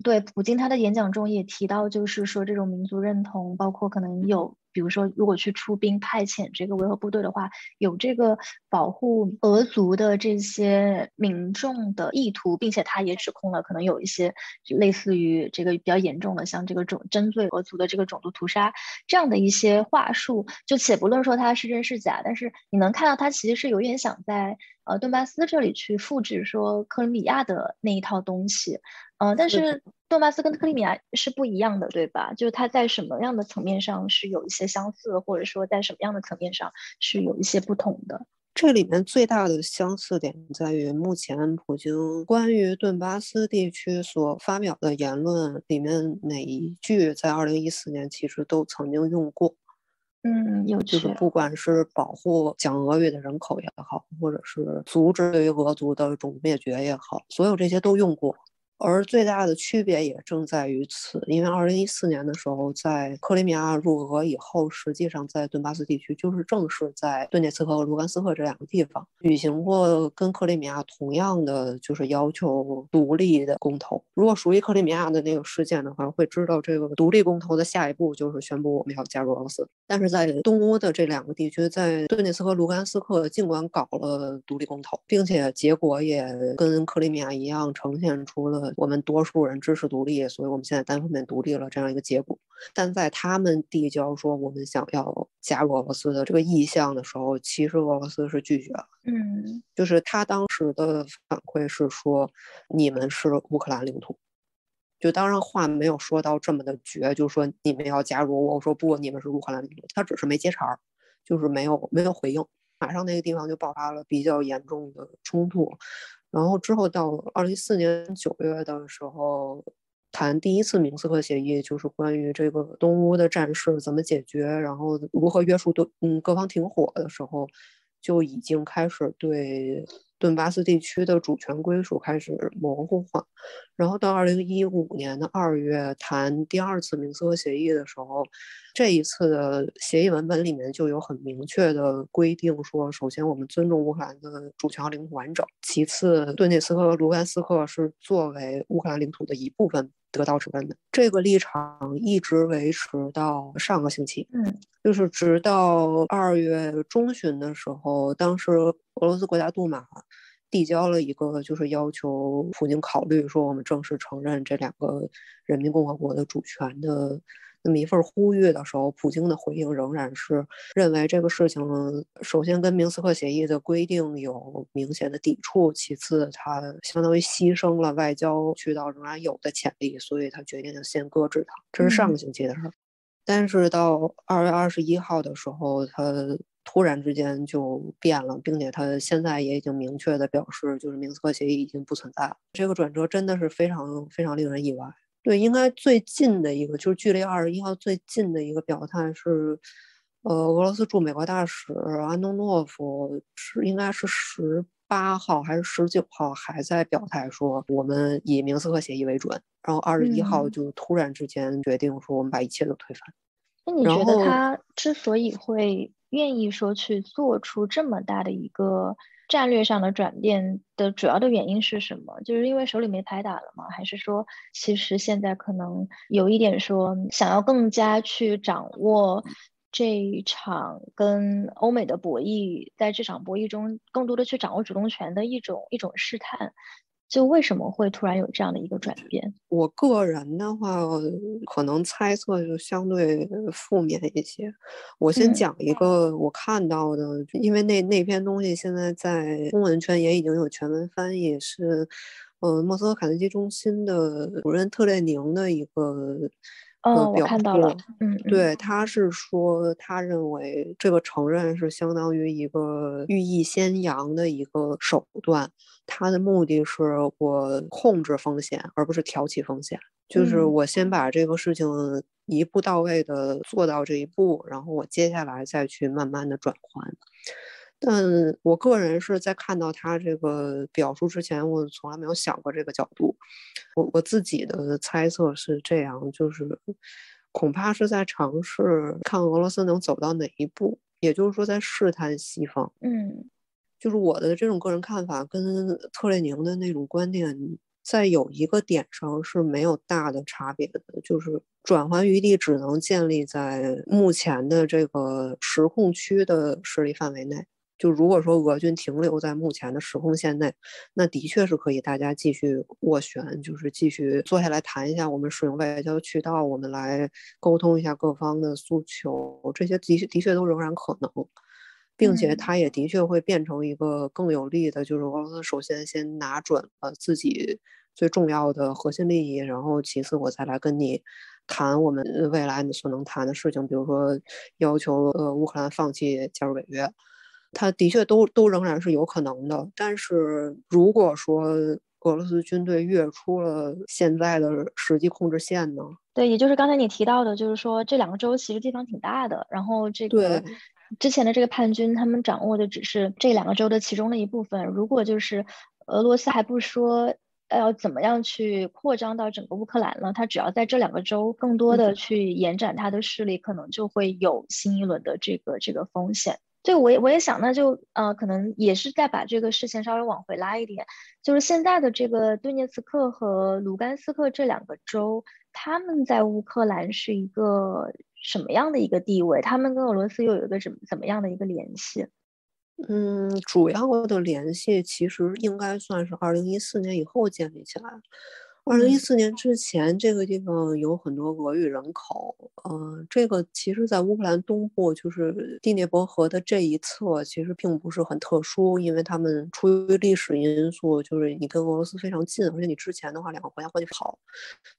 对，普京他的演讲中也提到，就是说这种民族认同，包括可能有，比如说如果去出兵派遣这个维和部队的话，有这个保护俄族的这些民众的意图，并且他也指控了可能有一些类似于这个比较严重的，像这个种针对俄族的这个种族屠杀这样的一些话术。就且不论说他是真是假，但是你能看到他其实是有点想在呃顿巴斯这里去复制说克里米亚的那一套东西。嗯，但是顿巴斯跟克里米亚是不一样的，对吧？就是它在什么样的层面上是有一些相似，或者说在什么样的层面上是有一些不同的？这里面最大的相似点在于，目前普京关于顿巴斯地区所发表的言论里面每一句在二零一四年其实都曾经用过。嗯，有就是不管是保护讲俄语的人口也好，或者是阻止对于俄族的种族灭绝也好，所有这些都用过。而最大的区别也正在于此，因为二零一四年的时候，在克里米亚入俄以后，实际上在顿巴斯地区，就是正是在顿涅茨克和卢甘斯克这两个地方举行过跟克里米亚同样的，就是要求独立的公投。如果熟悉克里米亚的那个事件的话，会知道这个独立公投的下一步就是宣布我们要加入俄罗斯。但是在东欧的这两个地区，在顿涅茨克、卢甘斯克，尽管搞了独立公投，并且结果也跟克里米亚一样，呈现出了。我们多数人支持独立，所以我们现在单方面独立了这样一个结果。但在他们递交说我们想要加入俄罗斯的这个意向的时候，其实俄罗斯是拒绝了。嗯，就是他当时的反馈是说，你们是乌克兰领土。就当然话没有说到这么的绝，就说你们要加入。我说不，你们是乌克兰领土。他只是没接茬儿，就是没有没有回应。马上那个地方就爆发了比较严重的冲突。然后之后到二零一四年九月的时候，谈第一次明斯克协议，就是关于这个东乌的战事怎么解决，然后如何约束对嗯各方停火的时候，就已经开始对。顿巴斯地区的主权归属开始模糊化，然后到二零一五年的二月谈第二次明斯克协议的时候，这一次的协议文本里面就有很明确的规定，说首先我们尊重乌克兰的主权和领土完整，其次顿涅茨克和卢甘斯克是作为乌克兰领土的一部分。得到指认的这个立场一直维持到上个星期，嗯，就是直到二月中旬的时候，当时俄罗斯国家杜马递交了一个，就是要求普京考虑说我们正式承认这两个人民共和国的主权的。那么一份呼吁的时候，普京的回应仍然是认为这个事情首先跟明斯克协议的规定有明显的抵触，其次他相当于牺牲了外交渠道仍然有的潜力，所以他决定先搁置它。这是上个星期的事儿，但是到二月二十一号的时候，他突然之间就变了，并且他现在也已经明确的表示，就是明斯克协议已经不存在了。这个转折真的是非常非常令人意外。对，应该最近的一个就是距离二十一号最近的一个表态是，呃，俄罗斯驻美国大使安东诺夫是应该是十八号还是十九号还在表态说我们以明斯克协议为准，然后二十一号就突然之间决定说我们把一切都推翻。那你觉得他之所以会愿意说去做出这么大的一个？战略上的转变的主要的原因是什么？就是因为手里没牌打了吗？还是说，其实现在可能有一点说，想要更加去掌握这一场跟欧美的博弈，在这场博弈中更多的去掌握主动权的一种一种试探。就为什么会突然有这样的一个转变？我个人的话，可能猜测就相对负面一些。我先讲一个我看到的，因为那那篇东西现在在中文圈也已经有全文翻译，是呃莫斯科卡内基中心的主任特列宁的一个。哦，我看到了。嗯，对，他是说，他认为这个承认是相当于一个寓意先扬的一个手段，他的目的是我控制风险，而不是挑起风险。就是我先把这个事情一步到位的做到这一步，然后我接下来再去慢慢的转换。但我个人是在看到他这个表述之前，我从来没有想过这个角度。我我自己的猜测是这样，就是恐怕是在尝试看俄罗斯能走到哪一步，也就是说在试探西方。嗯，就是我的这种个人看法跟特列宁的那种观点，在有一个点上是没有大的差别的，就是转圜余地只能建立在目前的这个实控区的势力范围内。就如果说俄军停留在目前的时空线内，那的确是可以大家继续斡旋，就是继续坐下来谈一下，我们使用外交渠道，我们来沟通一下各方的诉求，这些的确的确都仍然可能，并且它也的确会变成一个更有利的，就是俄罗斯首先先拿准了自己最重要的核心利益，然后其次我再来跟你谈我们未来你所能谈的事情，比如说要求呃乌克兰放弃加入北约。他的确都都仍然是有可能的，但是如果说俄罗斯军队越出了现在的实际控制线呢？对，也就是刚才你提到的，就是说这两个州其实地方挺大的，然后这个之前的这个叛军他们掌握的只是这两个州的其中的一部分。如果就是俄罗斯还不说要怎么样去扩张到整个乌克兰了，他只要在这两个州更多的去延展他的势力，可能就会有新一轮的这个这个风险。这个我也我也想，那就呃，可能也是再把这个事情稍微往回拉一点，就是现在的这个顿涅茨克和卢甘斯克这两个州，他们在乌克兰是一个什么样的一个地位？他们跟俄罗斯又有一个怎么怎么样的一个联系？嗯，主要的联系其实应该算是二零一四年以后建立起来。二零一四年之前，这个地方有很多俄语人口。呃，这个其实，在乌克兰东部，就是第聂伯河的这一侧，其实并不是很特殊，因为他们出于历史因素，就是你跟俄罗斯非常近，而且你之前的话，两个国家关系好，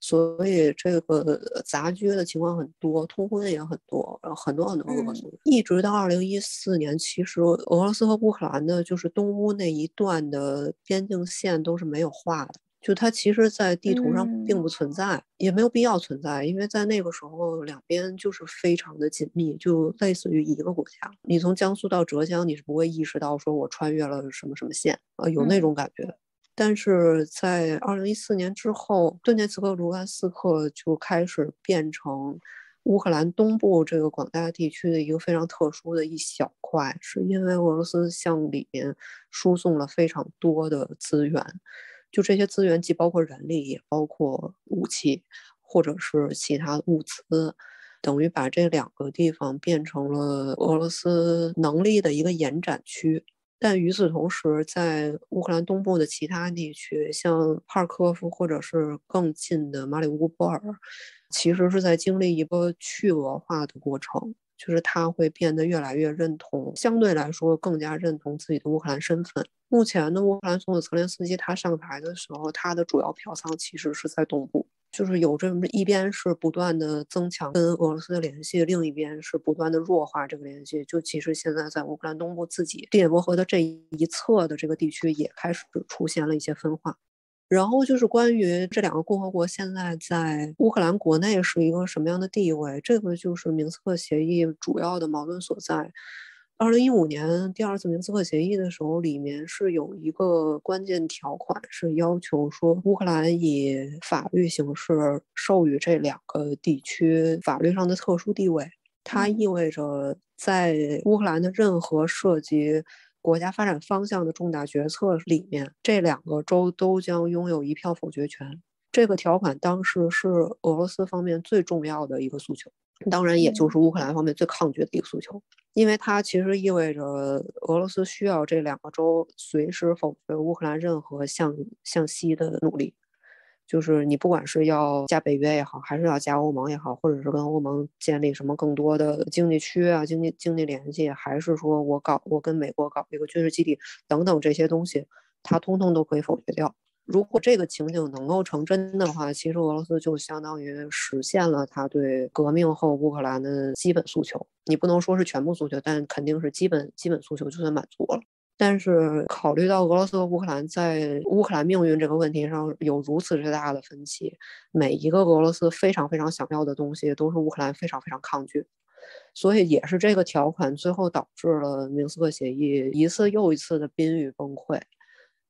所以这个杂居的情况很多，通婚也很多，然后很多很多俄。一直到二零一四年，其实俄罗斯和乌克兰的，就是东乌那一段的边境线都是没有画的。就它其实，在地图上并不存在，也没有必要存在，因为在那个时候，两边就是非常的紧密，就类似于一个国家。你从江苏到浙江，你是不会意识到说我穿越了什么什么线啊，有那种感觉。但是在二零一四年之后，顿涅茨克、卢甘斯克就开始变成乌克兰东部这个广大地区的一个非常特殊的一小块，是因为俄罗斯向里面输送了非常多的资源。就这些资源，既包括人力，也包括武器，或者是其他物资，等于把这两个地方变成了俄罗斯能力的一个延展区。但与此同时，在乌克兰东部的其他地区，像哈尔科夫或者是更近的马里乌波尔，其实是在经历一个去俄化的过程。就是他会变得越来越认同，相对来说更加认同自己的乌克兰身份。目前的乌克兰总统泽连斯基他上台的时候，他的主要票仓其实是在东部，就是有这么一边是不断的增强跟俄罗斯的联系，另一边是不断的弱化这个联系。就其实现在在乌克兰东部自己第聂伯河的这一侧的这个地区也开始出现了一些分化。然后就是关于这两个共和国现在在乌克兰国内是一个什么样的地位，这个就是明斯克协议主要的矛盾所在。二零一五年第二次明斯克协议的时候，里面是有一个关键条款，是要求说乌克兰以法律形式授予这两个地区法律上的特殊地位。它意味着在乌克兰的任何涉及。国家发展方向的重大决策里面，这两个州都将拥有一票否决权。这个条款当时是俄罗斯方面最重要的一个诉求，当然也就是乌克兰方面最抗拒的一个诉求，因为它其实意味着俄罗斯需要这两个州随时否决乌克兰任何向向西的努力。就是你不管是要加北约也好，还是要加欧盟也好，或者是跟欧盟建立什么更多的经济区啊、经济经济联系，还是说我搞我跟美国搞一个军事基地等等这些东西，它通通都可以否决掉。如果这个情景能够成真的话，其实俄罗斯就相当于实现了他对革命后乌克兰的基本诉求。你不能说是全部诉求，但肯定是基本基本诉求就算满足了。但是考虑到俄罗斯和乌克兰在乌克兰命运这个问题上有如此之大的分歧，每一个俄罗斯非常非常想要的东西，都是乌克兰非常非常抗拒。所以也是这个条款最后导致了明斯克协议一次又一次的濒于崩溃。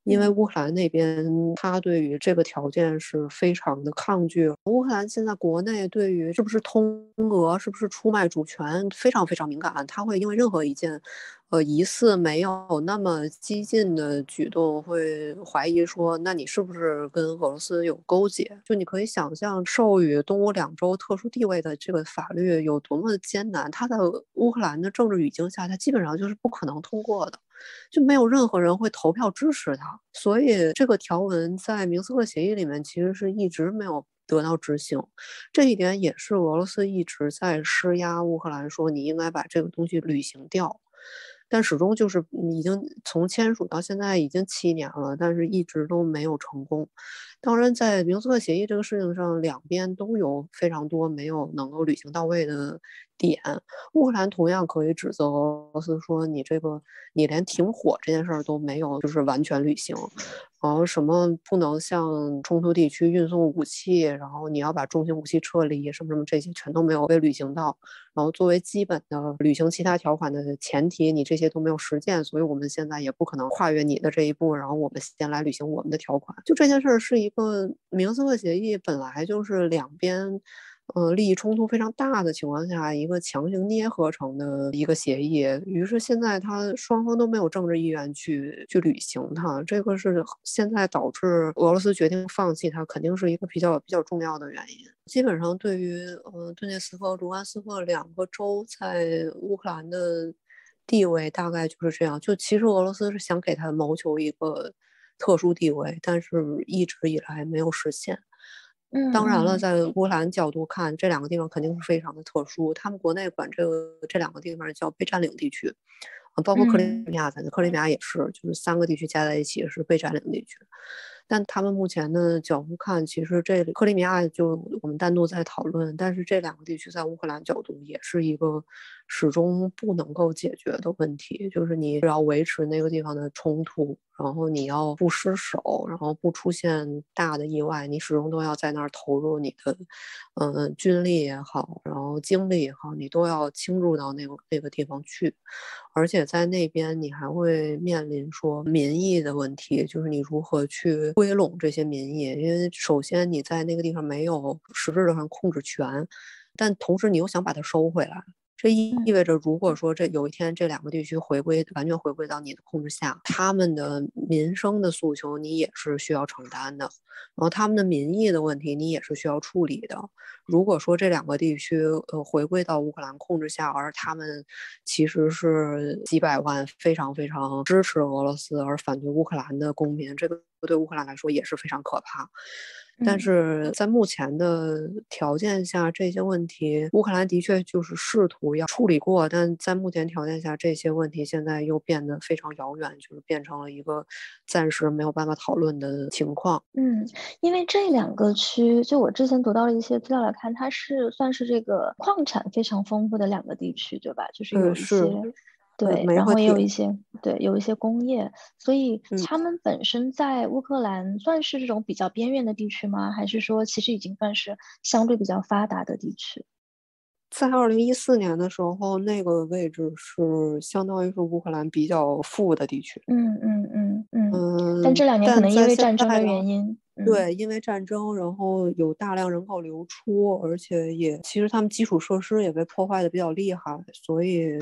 因为乌克兰那边，他对于这个条件是非常的抗拒。乌克兰现在国内对于是不是通俄、是不是出卖主权非常非常敏感，他会因为任何一件，呃，疑似没有那么激进的举动，会怀疑说，那你是不是跟俄罗斯有勾结？就你可以想象，授予东乌两州特殊地位的这个法律有多么的艰难。它在乌克兰的政治语境下，它基本上就是不可能通过的。就没有任何人会投票支持他，所以这个条文在明斯克协议里面其实是一直没有得到执行。这一点也是俄罗斯一直在施压乌克兰，说你应该把这个东西履行掉，但始终就是已经从签署到现在已经七年了，但是一直都没有成功。当然，在明斯克协议这个事情上，两边都有非常多没有能够履行到位的。点，乌克兰同样可以指责俄罗斯说：“你这个，你连停火这件事儿都没有，就是完全履行。然后什么不能向冲突地区运送武器，然后你要把重型武器撤离，什么什么这些全都没有被履行到。然后作为基本的履行其他条款的前提，你这些都没有实践，所以我们现在也不可能跨越你的这一步。然后我们先来履行我们的条款。就这件事儿是一个明斯克协议，本来就是两边。”呃，利益冲突非常大的情况下，一个强行捏合成的一个协议，于是现在他双方都没有政治意愿去去履行它，这个是现在导致俄罗斯决定放弃它，肯定是一个比较比较重要的原因。基本上对于呃顿涅茨克、卢甘斯克两个州在乌克兰的地位，大概就是这样。就其实俄罗斯是想给他谋求一个特殊地位，但是一直以来没有实现。当然了，在乌克兰角度看，这两个地方肯定是非常的特殊。他们国内管这个这两个地方叫被占领地区，啊，包括克里米亚，反正克里米亚也是，就是三个地区加在一起是被占领地区。但他们目前的角度看，其实这克里米亚就我们单独在讨论，但是这两个地区在乌克兰角度也是一个始终不能够解决的问题，就是你要维持那个地方的冲突，然后你要不失手，然后不出现大的意外，你始终都要在那儿投入你的，嗯，军力也好，然后精力也好，你都要倾注到那个那个地方去，而且在那边你还会面临说民意的问题，就是你如何去。归拢这些民意，因为首先你在那个地方没有实质上控制权，但同时你又想把它收回来。这意意味着，如果说这有一天这两个地区回归完全回归到你的控制下，他们的民生的诉求你也是需要承担的，然后他们的民意的问题你也是需要处理的。如果说这两个地区呃回归到乌克兰控制下，而他们其实是几百万非常非常支持俄罗斯而反对乌克兰的公民，这个对乌克兰来说也是非常可怕。但是在目前的条件下，这些问题乌克兰的确就是试图要处理过，但在目前条件下，这些问题现在又变得非常遥远，就是变成了一个暂时没有办法讨论的情况。嗯，因为这两个区，就我之前读到了一些资料来看，它是算是这个矿产非常丰富的两个地区，对吧？就是有一些。对，然后也有一些对，有一些工业，所以他们本身在乌克兰算是这种比较边缘的地区吗？还是说其实已经算是相对比较发达的地区？在二零一四年的时候，那个位置是相当于是乌克兰比较富的地区。嗯嗯嗯嗯。但这两年可能因为战争的原因，对，因为战争，然后有大量人口流出，而且也其实他们基础设施也被破坏的比较厉害，所以。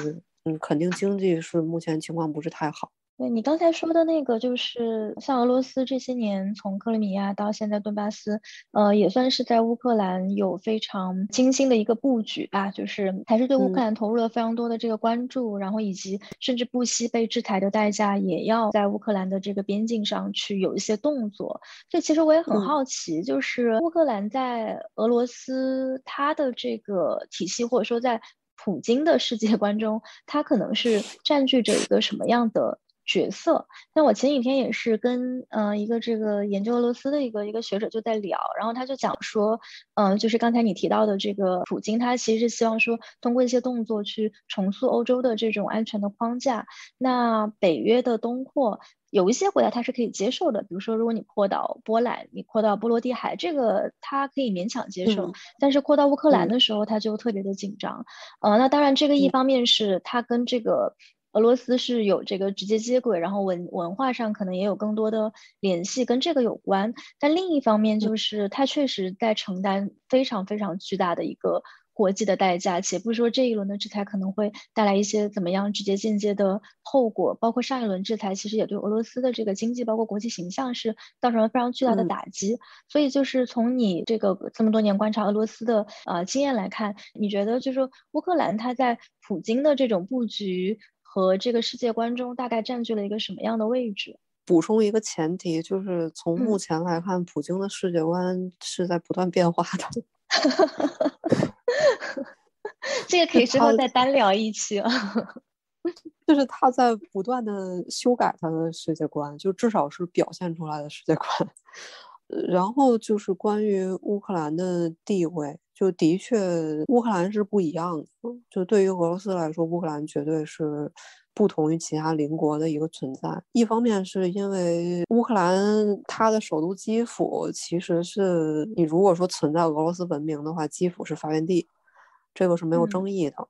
嗯，肯定经济是目前情况不是太好。对你刚才说的那个，就是像俄罗斯这些年从克里米亚到现在顿巴斯，呃，也算是在乌克兰有非常精心的一个布局吧，就是还是对乌克兰投入了非常多的这个关注，然后以及甚至不惜被制裁的代价，也要在乌克兰的这个边境上去有一些动作。这其实我也很好奇，就是乌克兰在俄罗斯它的这个体系，或者说在。普京的世界观中，他可能是占据着一个什么样的角色？那我前几天也是跟呃一个这个研究俄罗斯的一个一个学者就在聊，然后他就讲说，嗯，就是刚才你提到的这个普京，他其实是希望说通过一些动作去重塑欧洲的这种安全的框架。那北约的东扩。有一些国家它是可以接受的，比如说如果你扩到波兰，你扩到波罗的海，这个它可以勉强接受。但是扩到乌克兰的时候，它就特别的紧张。呃，那当然这个一方面是它跟这个。俄罗斯是有这个直接接轨，然后文文化上可能也有更多的联系，跟这个有关。但另一方面，就是它确实在承担非常非常巨大的一个国际的代价。且不说这一轮的制裁可能会带来一些怎么样直接间接的后果，包括上一轮制裁其实也对俄罗斯的这个经济包括国际形象是造成了非常巨大的打击。所以就是从你这个这么多年观察俄罗斯的呃经验来看，你觉得就是乌克兰它在普京的这种布局？和这个世界观中大概占据了一个什么样的位置？补充一个前提，就是从目前来看，普京的世界观是在不断变化的。这个可以之后再单聊一期啊。就是他在不断的修改他的世界观，就至少是表现出来的世界观。然后就是关于乌克兰的地位。就的确，乌克兰是不一样的。就对于俄罗斯来说，乌克兰绝对是不同于其他邻国的一个存在。一方面是因为乌克兰它的首都基辅，其实是你如果说存在俄罗斯文明的话，基辅是发源地，这个是没有争议的。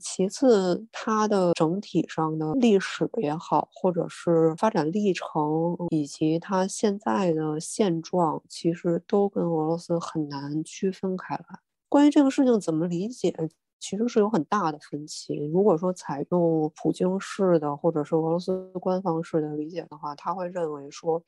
其次，它的整体上的历史也好，或者是发展历程，以及它现在的现状，其实都跟俄罗斯很难区分开来。关于这个事情怎么理解，其实是有很大的分歧。如果说采用普京式的，或者是俄罗斯官方式的理解的话，他会认为说。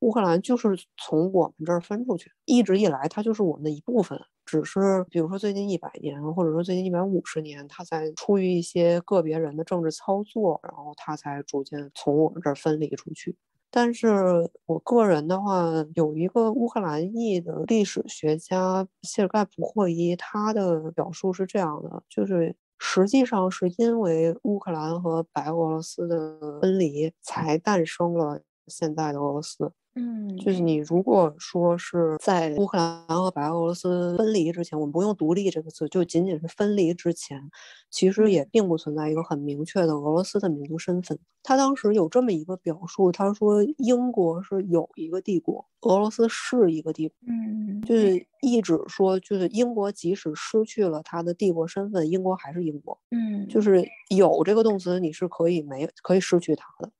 乌克兰就是从我们这儿分出去，一直以来它就是我们的一部分。只是比如说最近一百年，或者说最近一百五十年，它在出于一些个别人的政治操作，然后它才逐渐从我们这儿分离出去。但是我个人的话，有一个乌克兰裔的历史学家谢尔盖普霍伊，他的表述是这样的：就是实际上是因为乌克兰和白俄罗斯的分离，才诞生了现在的俄罗斯。嗯，就是你如果说是在乌克兰和白俄罗斯分离之前，我们不用“独立”这个词，就仅仅是分离之前，其实也并不存在一个很明确的俄罗斯的民族身份。他当时有这么一个表述，他说：“英国是有一个帝国，俄罗斯是一个帝国。”嗯，就是意指说，就是英国即使失去了他的帝国身份，英国还是英国。嗯，就是有这个动词，你是可以没可以失去它的。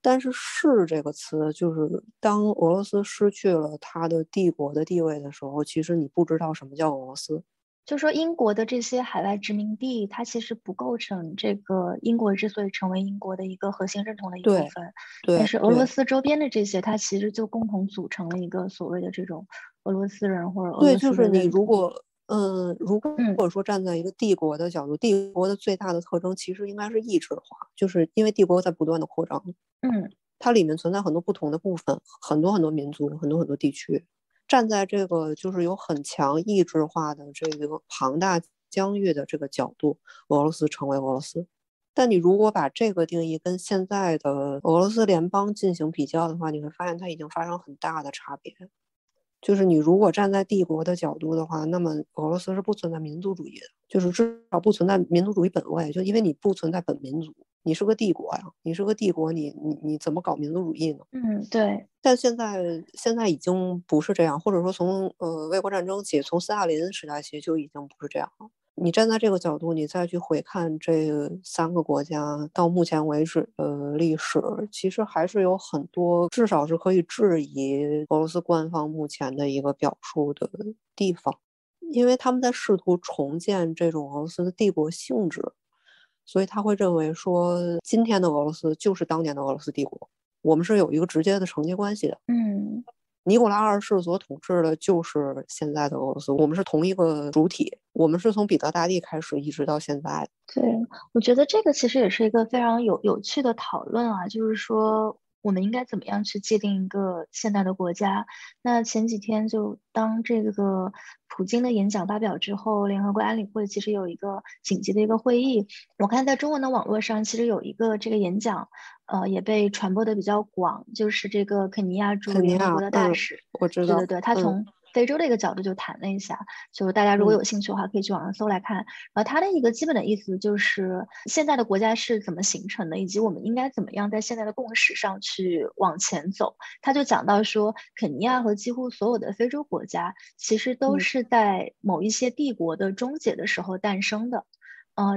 但是“是”这个词，就是当俄罗斯失去了它的帝国的地位的时候，其实你不知道什么叫俄罗斯。就说英国的这些海外殖民地，它其实不构成这个英国之所以成为英国的一个核心认同的一部分。对。但是俄罗斯周边的这些，它其实就共同组成了一个所谓的这种俄罗斯人或者俄罗斯。对，就是你如果。嗯，如果说站在一个帝国的角度，帝国的最大的特征其实应该是意志化，就是因为帝国在不断的扩张，嗯，它里面存在很多不同的部分，很多很多民族，很多很多地区。站在这个就是有很强意志化的这个庞大疆域的这个角度，俄罗斯成为俄罗斯。但你如果把这个定义跟现在的俄罗斯联邦进行比较的话，你会发现它已经发生很大的差别。就是你如果站在帝国的角度的话，那么俄罗斯是不存在民族主义的，就是至少不存在民族主义本位，就因为你不存在本民族，你是个帝国呀，你是个帝国，你你你怎么搞民族主义呢？嗯，对。但现在现在已经不是这样，或者说从呃卫国战争起，从斯大林时代起就已经不是这样了。你站在这个角度，你再去回看这三个国家到目前为止的历史，其实还是有很多，至少是可以质疑俄罗斯官方目前的一个表述的地方，因为他们在试图重建这种俄罗斯的帝国性质，所以他会认为说，今天的俄罗斯就是当年的俄罗斯帝国，我们是有一个直接的承接关系的。嗯。尼古拉二世所统治的就是现在的俄罗斯，我们是同一个主体，我们是从彼得大帝开始一直到现在。对，我觉得这个其实也是一个非常有有趣的讨论啊，就是说。我们应该怎么样去界定一个现代的国家？那前几天就当这个普京的演讲发表之后，联合国安理会其实有一个紧急的一个会议。我看在中文的网络上，其实有一个这个演讲，呃，也被传播的比较广，就是这个肯尼亚驻联合国的大使，我知道，对对对，他从非洲的一个角度就谈了一下，就大家如果有兴趣的话，可以去网上搜来看。然后他的一个基本的意思就是现在的国家是怎么形成的，以及我们应该怎么样在现在的共识上去往前走。他就讲到说，肯尼亚和几乎所有的非洲国家其实都是在某一些帝国的终结的时候诞生的。嗯，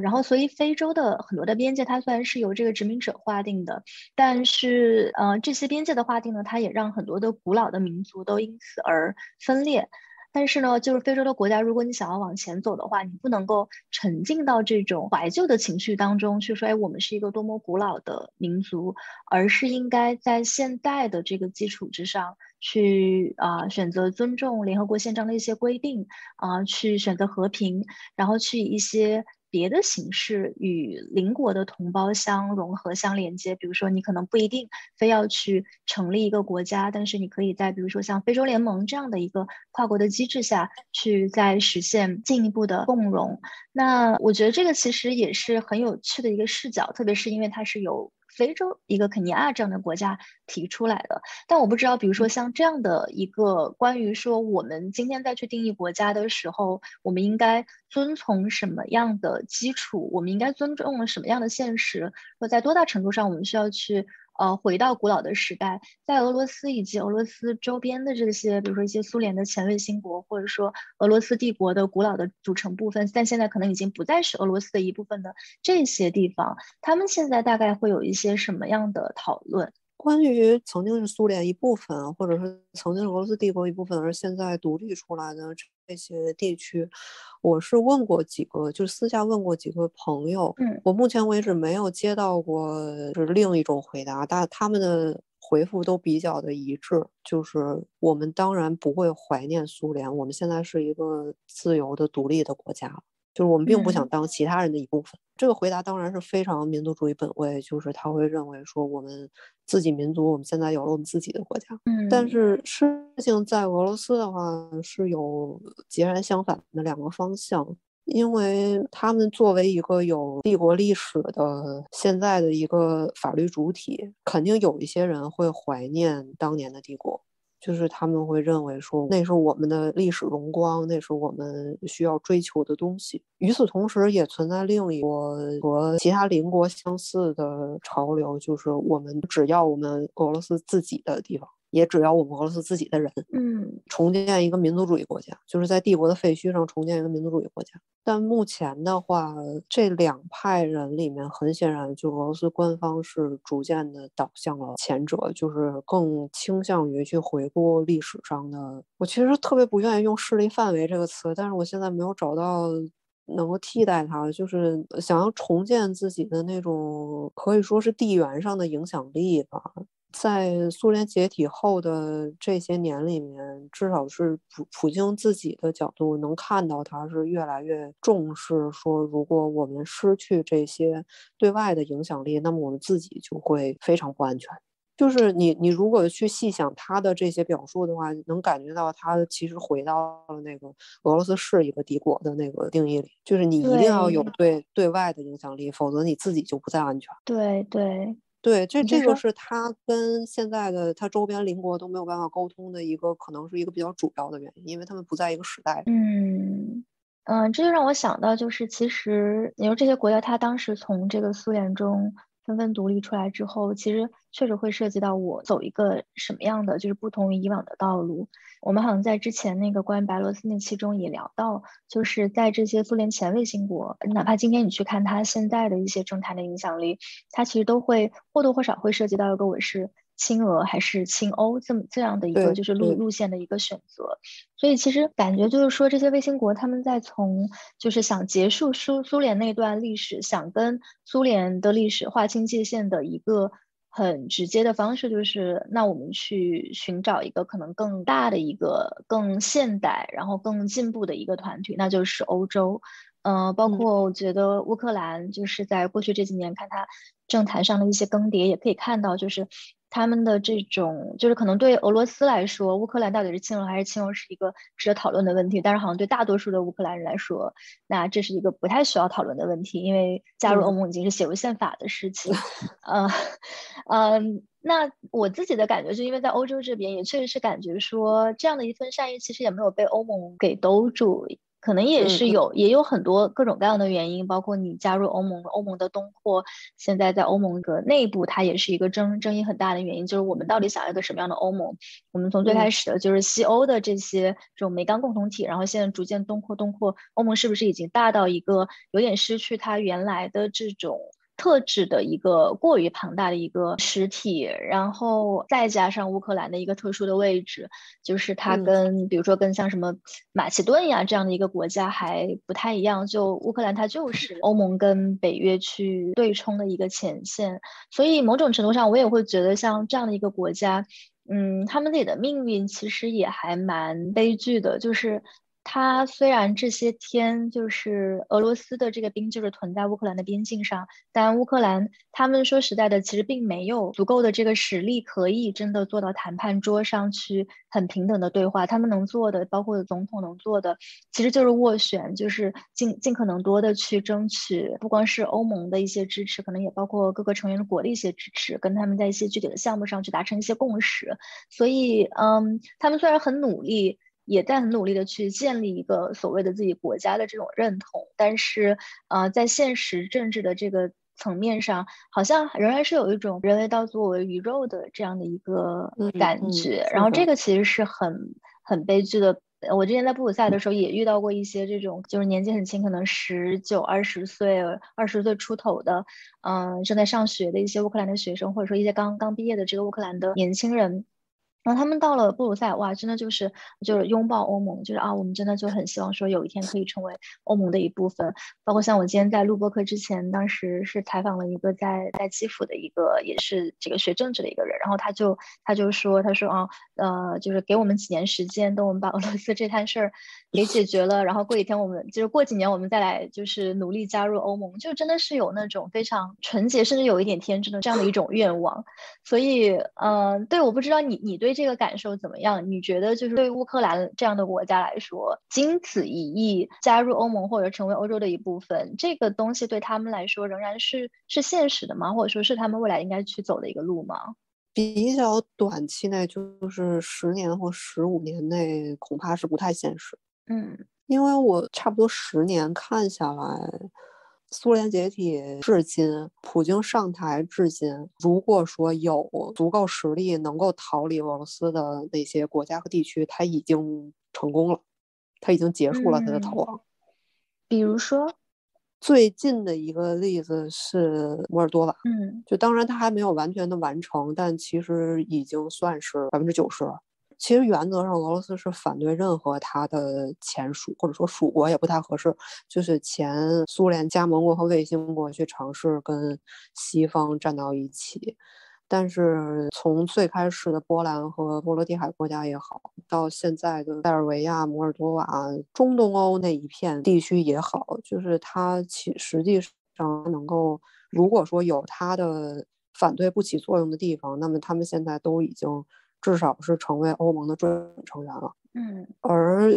然后所以非洲的很多的边界，它虽然是由这个殖民者划定的，但是，呃，这些边界的划定呢，它也让很多的古老的民族都因此而分裂。但是呢，就是非洲的国家，如果你想要往前走的话，你不能够沉浸到这种怀旧的情绪当中去说，哎，我们是一个多么古老的民族，而是应该在现代的这个基础之上去啊，选择尊重联合国宪章的一些规定啊，去选择和平，然后去一些。别的形式与邻国的同胞相融合、相连接，比如说你可能不一定非要去成立一个国家，但是你可以在比如说像非洲联盟这样的一个跨国的机制下去再实现进一步的共融。那我觉得这个其实也是很有趣的一个视角，特别是因为它是有。非洲一个肯尼亚这样的国家提出来的，但我不知道，比如说像这样的一个关于说我们今天再去定义国家的时候，我们应该遵从什么样的基础？我们应该尊重什么样的现实？或在多大程度上我们需要去？呃，回到古老的时代，在俄罗斯以及俄罗斯周边的这些，比如说一些苏联的前卫星国，或者说俄罗斯帝国的古老的组成部分，但现在可能已经不再是俄罗斯的一部分的这些地方，他们现在大概会有一些什么样的讨论？关于曾经是苏联一部分，或者是曾经是俄罗斯帝国一部分，而现在独立出来的这些地区，我是问过几个，就私下问过几个朋友，嗯，我目前为止没有接到过是另一种回答，但他们的回复都比较的一致，就是我们当然不会怀念苏联，我们现在是一个自由的独立的国家。就是我们并不想当其他人的一部分。这个回答当然是非常民族主义本位，就是他会认为说我们自己民族，我们现在有了我们自己的国家。嗯，但是事情在俄罗斯的话是有截然相反的两个方向，因为他们作为一个有帝国历史的现在的一个法律主体，肯定有一些人会怀念当年的帝国。就是他们会认为说，那是我们的历史荣光，那是我们需要追求的东西。与此同时，也存在另一个和其他邻国相似的潮流，就是我们只要我们俄罗斯自己的地方。也只要我们俄罗斯自己的人，嗯，重建一个民族主义国家，就是在帝国的废墟上重建一个民族主义国家。但目前的话，这两派人里面，很显然，就俄罗斯官方是逐渐的倒向了前者，就是更倾向于去回顾历史上的。我其实特别不愿意用势力范围这个词，但是我现在没有找到能够替代它，就是想要重建自己的那种可以说是地缘上的影响力吧。在苏联解体后的这些年里面，至少是普普京自己的角度能看到，他是越来越重视说，如果我们失去这些对外的影响力，那么我们自己就会非常不安全。就是你，你如果去细想他的这些表述的话，能感觉到他其实回到了那个俄罗斯是一个敌国的那个定义里，就是你一定要有对对外的影响力，否则你自己就不再安全。对对。对，这这个是他跟现在的他周边邻国都没有办法沟通的一个，可能是一个比较主要的原因，因为他们不在一个时代。嗯嗯，这就让我想到，就是其实你说这些国家，他当时从这个苏联中。纷纷独立出来之后，其实确实会涉及到我走一个什么样的，就是不同于以往的道路。我们好像在之前那个关于白罗斯那期中也聊到，就是在这些苏联前卫星国，哪怕今天你去看它现在的一些政坛的影响力，它其实都会或多或少会涉及到一个我是。亲俄还是亲欧这么这样的一个就是路路线的一个选择，所以其实感觉就是说这些卫星国他们在从就是想结束苏苏联那段历史，想跟苏联的历史划清界限的一个很直接的方式，就是那我们去寻找一个可能更大的一个更现代然后更进步的一个团体，那就是欧洲。嗯，包括我觉得乌克兰就是在过去这几年看它政坛上的一些更迭，也可以看到就是。他们的这种就是可能对俄罗斯来说，乌克兰到底是亲俄还是亲俄是一个值得讨论的问题。但是好像对大多数的乌克兰人来说，那这是一个不太需要讨论的问题，因为加入欧盟已经是写入宪法的事情。呃，嗯，那我自己的感觉就因为在欧洲这边也确实是感觉说这样的一份善意其实也没有被欧盟给兜住。可能也是有，也有很多各种各样的原因，包括你加入欧盟，欧盟的东扩，现在在欧盟的内部，它也是一个争争议很大的原因，就是我们到底想要一个什么样的欧盟？我们从最开始的就是西欧的这些这种煤钢共同体，然后现在逐渐东扩东扩，欧盟是不是已经大到一个有点失去它原来的这种？特质的一个过于庞大的一个实体，然后再加上乌克兰的一个特殊的位置，就是它跟比如说跟像什么马其顿呀这样的一个国家还不太一样。就乌克兰它就是欧盟跟北约去对冲的一个前线，所以某种程度上我也会觉得像这样的一个国家，嗯，他们自己的命运其实也还蛮悲剧的，就是。它虽然这些天就是俄罗斯的这个兵就是屯在乌克兰的边境上，但乌克兰他们说实在的，其实并没有足够的这个实力可以真的坐到谈判桌上去很平等的对话。他们能做的，包括总统能做的，其实就是斡旋，就是尽尽可能多的去争取，不光是欧盟的一些支持，可能也包括各个成员国的一些支持，跟他们在一些具体的项目上去达成一些共识。所以，嗯，他们虽然很努力。也在很努力的去建立一个所谓的自己国家的这种认同，但是，呃，在现实政治的这个层面上，好像仍然是有一种人为刀作为鱼肉的这样的一个感觉。然后这个其实是很很悲剧的。我之前在布鲁塞尔的时候也遇到过一些这种，就是年纪很轻，可能十九、二十岁、二十岁出头的，嗯，正在上学的一些乌克兰的学生，或者说一些刚刚毕业的这个乌克兰的年轻人。然后他们到了布鲁塞尔，哇，真的就是就是拥抱欧盟，就是啊，我们真的就很希望说有一天可以成为欧盟的一部分。包括像我今天在录播课之前，当时是采访了一个在在基辅的一个也是这个学政治的一个人，然后他就他就说，他说啊，呃，就是给我们几年时间，等我们把 俄罗斯这摊事儿给解决了，然后过几天我们就是过几年我们再来就是努力加入欧盟，就真的是有那种非常纯洁，甚至有一点天真的这样的一种愿望。所以，嗯，对，我不知道你你对。这个感受怎么样？你觉得就是对乌克兰这样的国家来说，经此一役加入欧盟或者成为欧洲的一部分，这个东西对他们来说仍然是是现实的吗？或者说是他们未来应该去走的一个路吗？比较短期内，就是十年或十五年内，恐怕是不太现实。嗯，因为我差不多十年看下来。苏联解体至今，普京上台至今，如果说有足够实力能够逃离俄罗斯的那些国家和地区，他已经成功了，他已经结束了他的逃亡。比如说，最近的一个例子是摩尔多瓦，嗯，就当然他还没有完全的完成，但其实已经算是百分之九十了。其实原则上，俄罗斯是反对任何他的前属或者说属国也不太合适，就是前苏联加盟国和卫星国去尝试跟西方站到一起。但是从最开始的波兰和波罗的海国家也好，到现在的塞尔维亚、摩尔多瓦、中东欧那一片地区也好，就是它其实际上能够，如果说有它的反对不起作用的地方，那么他们现在都已经。至少是成为欧盟的准成员了。嗯，而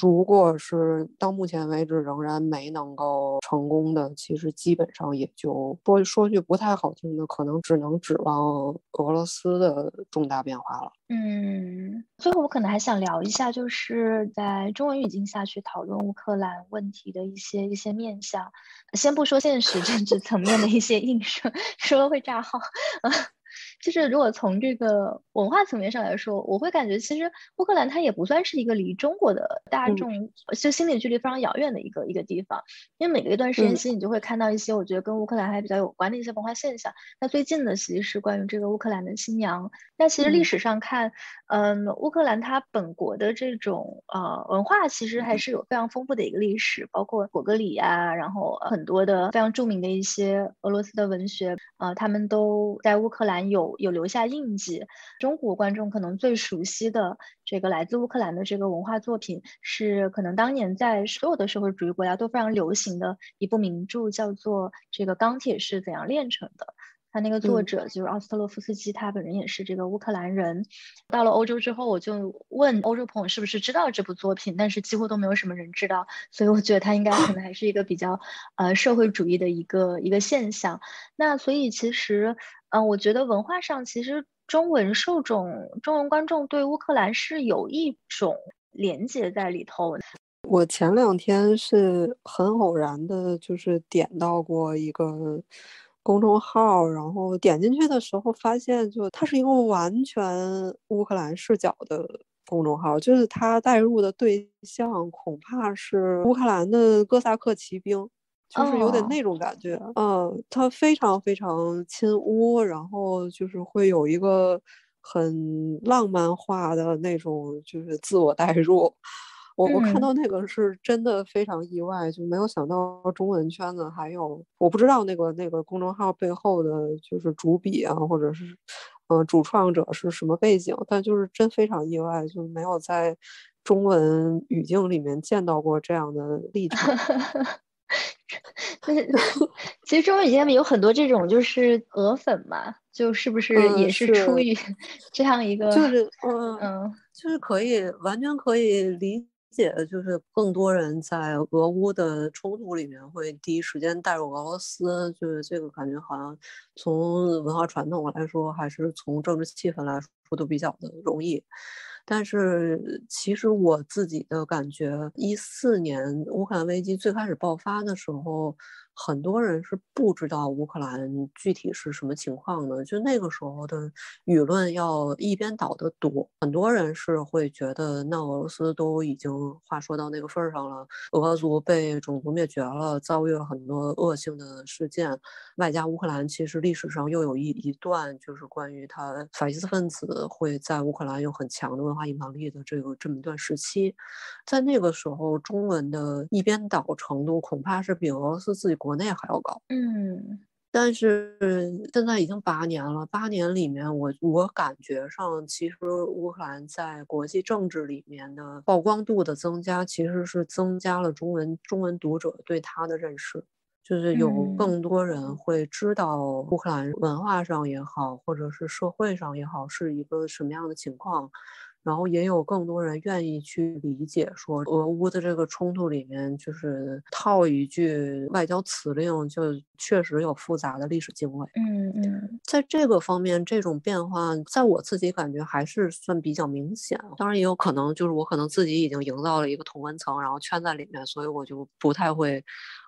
如果是到目前为止仍然没能够成功的，其实基本上也就说说句不太好听的，可能只能指望俄罗斯的重大变化了。嗯，最后我可能还想聊一下，就是在中文语境下去讨论乌克兰问题的一些一些面向。先不说现实政治层面的一些映射，说了会炸号。就是如果从这个文化层面上来说，我会感觉其实乌克兰它也不算是一个离中国的大众就心理距离非常遥远的一个一个地方，因为每隔一段时间，其实你就会看到一些我觉得跟乌克兰还比较有关的一些文化现象。那最近的其实是关于这个乌克兰的新娘。那其实历史上看，嗯，乌克兰它本国的这种呃文化其实还是有非常丰富的一个历史，包括果戈里啊，然后很多的非常著名的一些俄罗斯的文学，呃，他们都在乌克兰。有有留下印记。中国观众可能最熟悉的这个来自乌克兰的这个文化作品，是可能当年在所有的社会主义国家都非常流行的一部名著，叫做《这个钢铁是怎样炼成的》。他那个作者就是奥斯特洛夫斯基，他本人也是这个乌克兰人。到了欧洲之后，我就问欧洲朋友是不是知道这部作品，但是几乎都没有什么人知道。所以我觉得他应该可能还是一个比较呃社会主义的一个一个现象。那所以其实。嗯，我觉得文化上其实中文受众、中文观众对乌克兰是有一种连接在里头。我前两天是很偶然的，就是点到过一个公众号，然后点进去的时候发现，就它是一个完全乌克兰视角的公众号，就是它带入的对象恐怕是乌克兰的哥萨克骑兵，就是有点那种感觉。嗯，他非常非常亲乌，然后就是会有一个很浪漫化的那种，就是自我代入。我我看到那个是真的非常意外，就没有想到中文圈子还有我不知道那个那个公众号背后的就是主笔啊，或者是嗯主创者是什么背景，但就是真非常意外，就没有在中文语境里面见到过这样的例子。其实中文里有很多这种就是俄粉嘛，就是不是也是出于这样一个就是嗯嗯就是可以完全可以理。解就是更多人在俄乌的冲突里面会第一时间带入俄罗斯，就是这个感觉好像从文化传统来说，还是从政治气氛来说都比较的容易。但是其实我自己的感觉，一四年乌克兰危机最开始爆发的时候。很多人是不知道乌克兰具体是什么情况的，就那个时候的舆论要一边倒的多。很多人是会觉得，那俄罗斯都已经话说到那个份儿上了，俄族被种族灭绝了，遭遇了很多恶性的事件，外加乌克兰其实历史上又有一一段就是关于他法西斯分子会在乌克兰有很强的文化影响力的这个这么一段时期，在那个时候，中文的一边倒程度恐怕是比俄罗斯自己。国内还要高，嗯，但是现在已经八年了，八年里面，我我感觉上，其实乌克兰在国际政治里面的曝光度的增加，其实是增加了中文中文读者对他的认识，就是有更多人。会知道乌克兰文化上也好，或者是社会上也好，是一个什么样的情况。然后也有更多人愿意去理解，说俄乌的这个冲突里面，就是套一句外交辞令，就确实有复杂的历史经纬。嗯嗯，在这个方面，这种变化，在我自己感觉还是算比较明显。当然，也有可能就是我可能自己已经营造了一个同温层，然后圈在里面，所以我就不太会，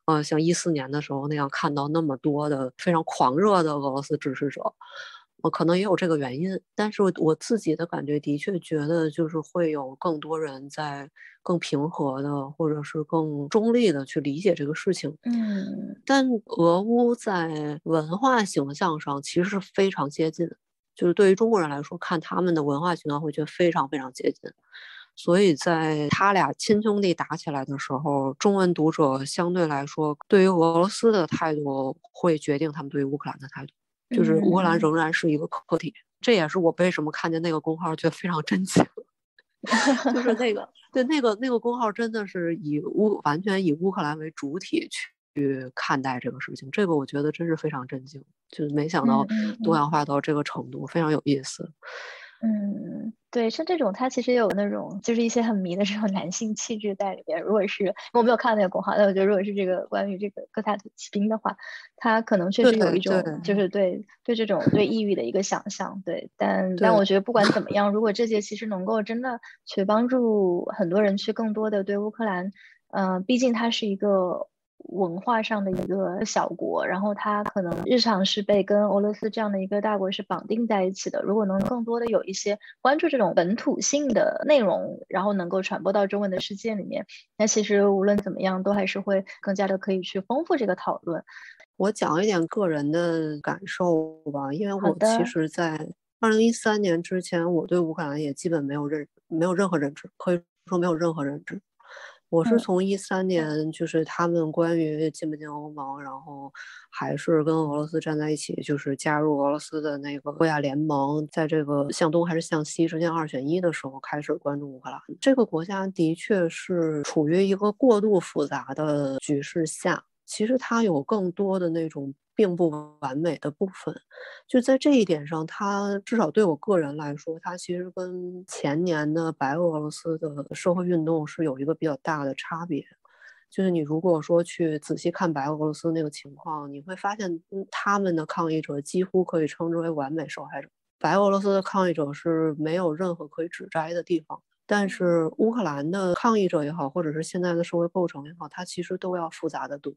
呃，像一四年的时候那样看到那么多的非常狂热的俄罗斯支持者。我可能也有这个原因，但是我自己的感觉的确觉得，就是会有更多人在更平和的，或者是更中立的去理解这个事情。嗯，但俄乌在文化形象上其实是非常接近，就是对于中国人来说，看他们的文化形象会觉得非常非常接近。所以在他俩亲兄弟打起来的时候，中文读者相对来说对于俄罗斯的态度会决定他们对于乌克兰的态度。就是乌克兰仍然是一个客体，这也是我为什么看见那个公号觉得非常震惊。就是那个，对那个那个公号真的是以乌完全以乌克兰为主体去看待这个事情，这个我觉得真是非常震惊，就是没想到多样化到这个程度，非常有意思。嗯，对，像这种，它其实有那种，就是一些很迷的这种男性气质在里边。如果是我没有看到那个公号，但我觉得如果是这个关于这个哥萨克骑兵的话，他可能确实有一种，就是对对这种对抑郁的一个想象。对，但但我觉得不管怎么样，如果这些其实能够真的去帮助很多人去更多的对乌克兰，嗯，毕竟它是一个。文化上的一个小国，然后它可能日常是被跟俄罗斯这样的一个大国是绑定在一起的。如果能更多的有一些关注这种本土性的内容，然后能够传播到中文的世界里面，那其实无论怎么样，都还是会更加的可以去丰富这个讨论。我讲一点个人的感受吧，因为我其实，在二零一三年之前，我对乌克兰也基本没有认没有任何认知，可以说没有任何认知。我是从一三年，就是他们关于进不进欧盟，然后还是跟俄罗斯站在一起，就是加入俄罗斯的那个欧亚联盟，在这个向东还是向西之间二选一的时候，开始关注乌克兰。这个国家的确是处于一个过度复杂的局势下，其实它有更多的那种。并不完美的部分，就在这一点上，它至少对我个人来说，它其实跟前年的白俄罗斯的社会运动是有一个比较大的差别。就是你如果说去仔细看白俄罗斯那个情况，你会发现他们的抗议者几乎可以称之为完美受害者。白俄罗斯的抗议者是没有任何可以指摘的地方，但是乌克兰的抗议者也好，或者是现在的社会构成也好，它其实都要复杂的多。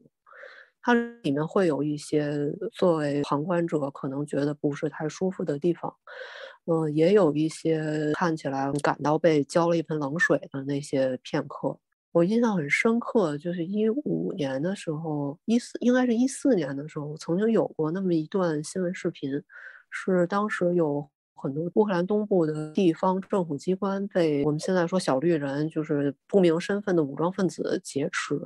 它里面会有一些作为旁观者可能觉得不是太舒服的地方，嗯，也有一些看起来感到被浇了一盆冷水的那些片刻。我印象很深刻，就是一五年的时候，一四应该是一四年的时候，曾经有过那么一段新闻视频，是当时有很多乌克兰东部的地方政府机关被我们现在说小绿人，就是不明身份的武装分子劫持。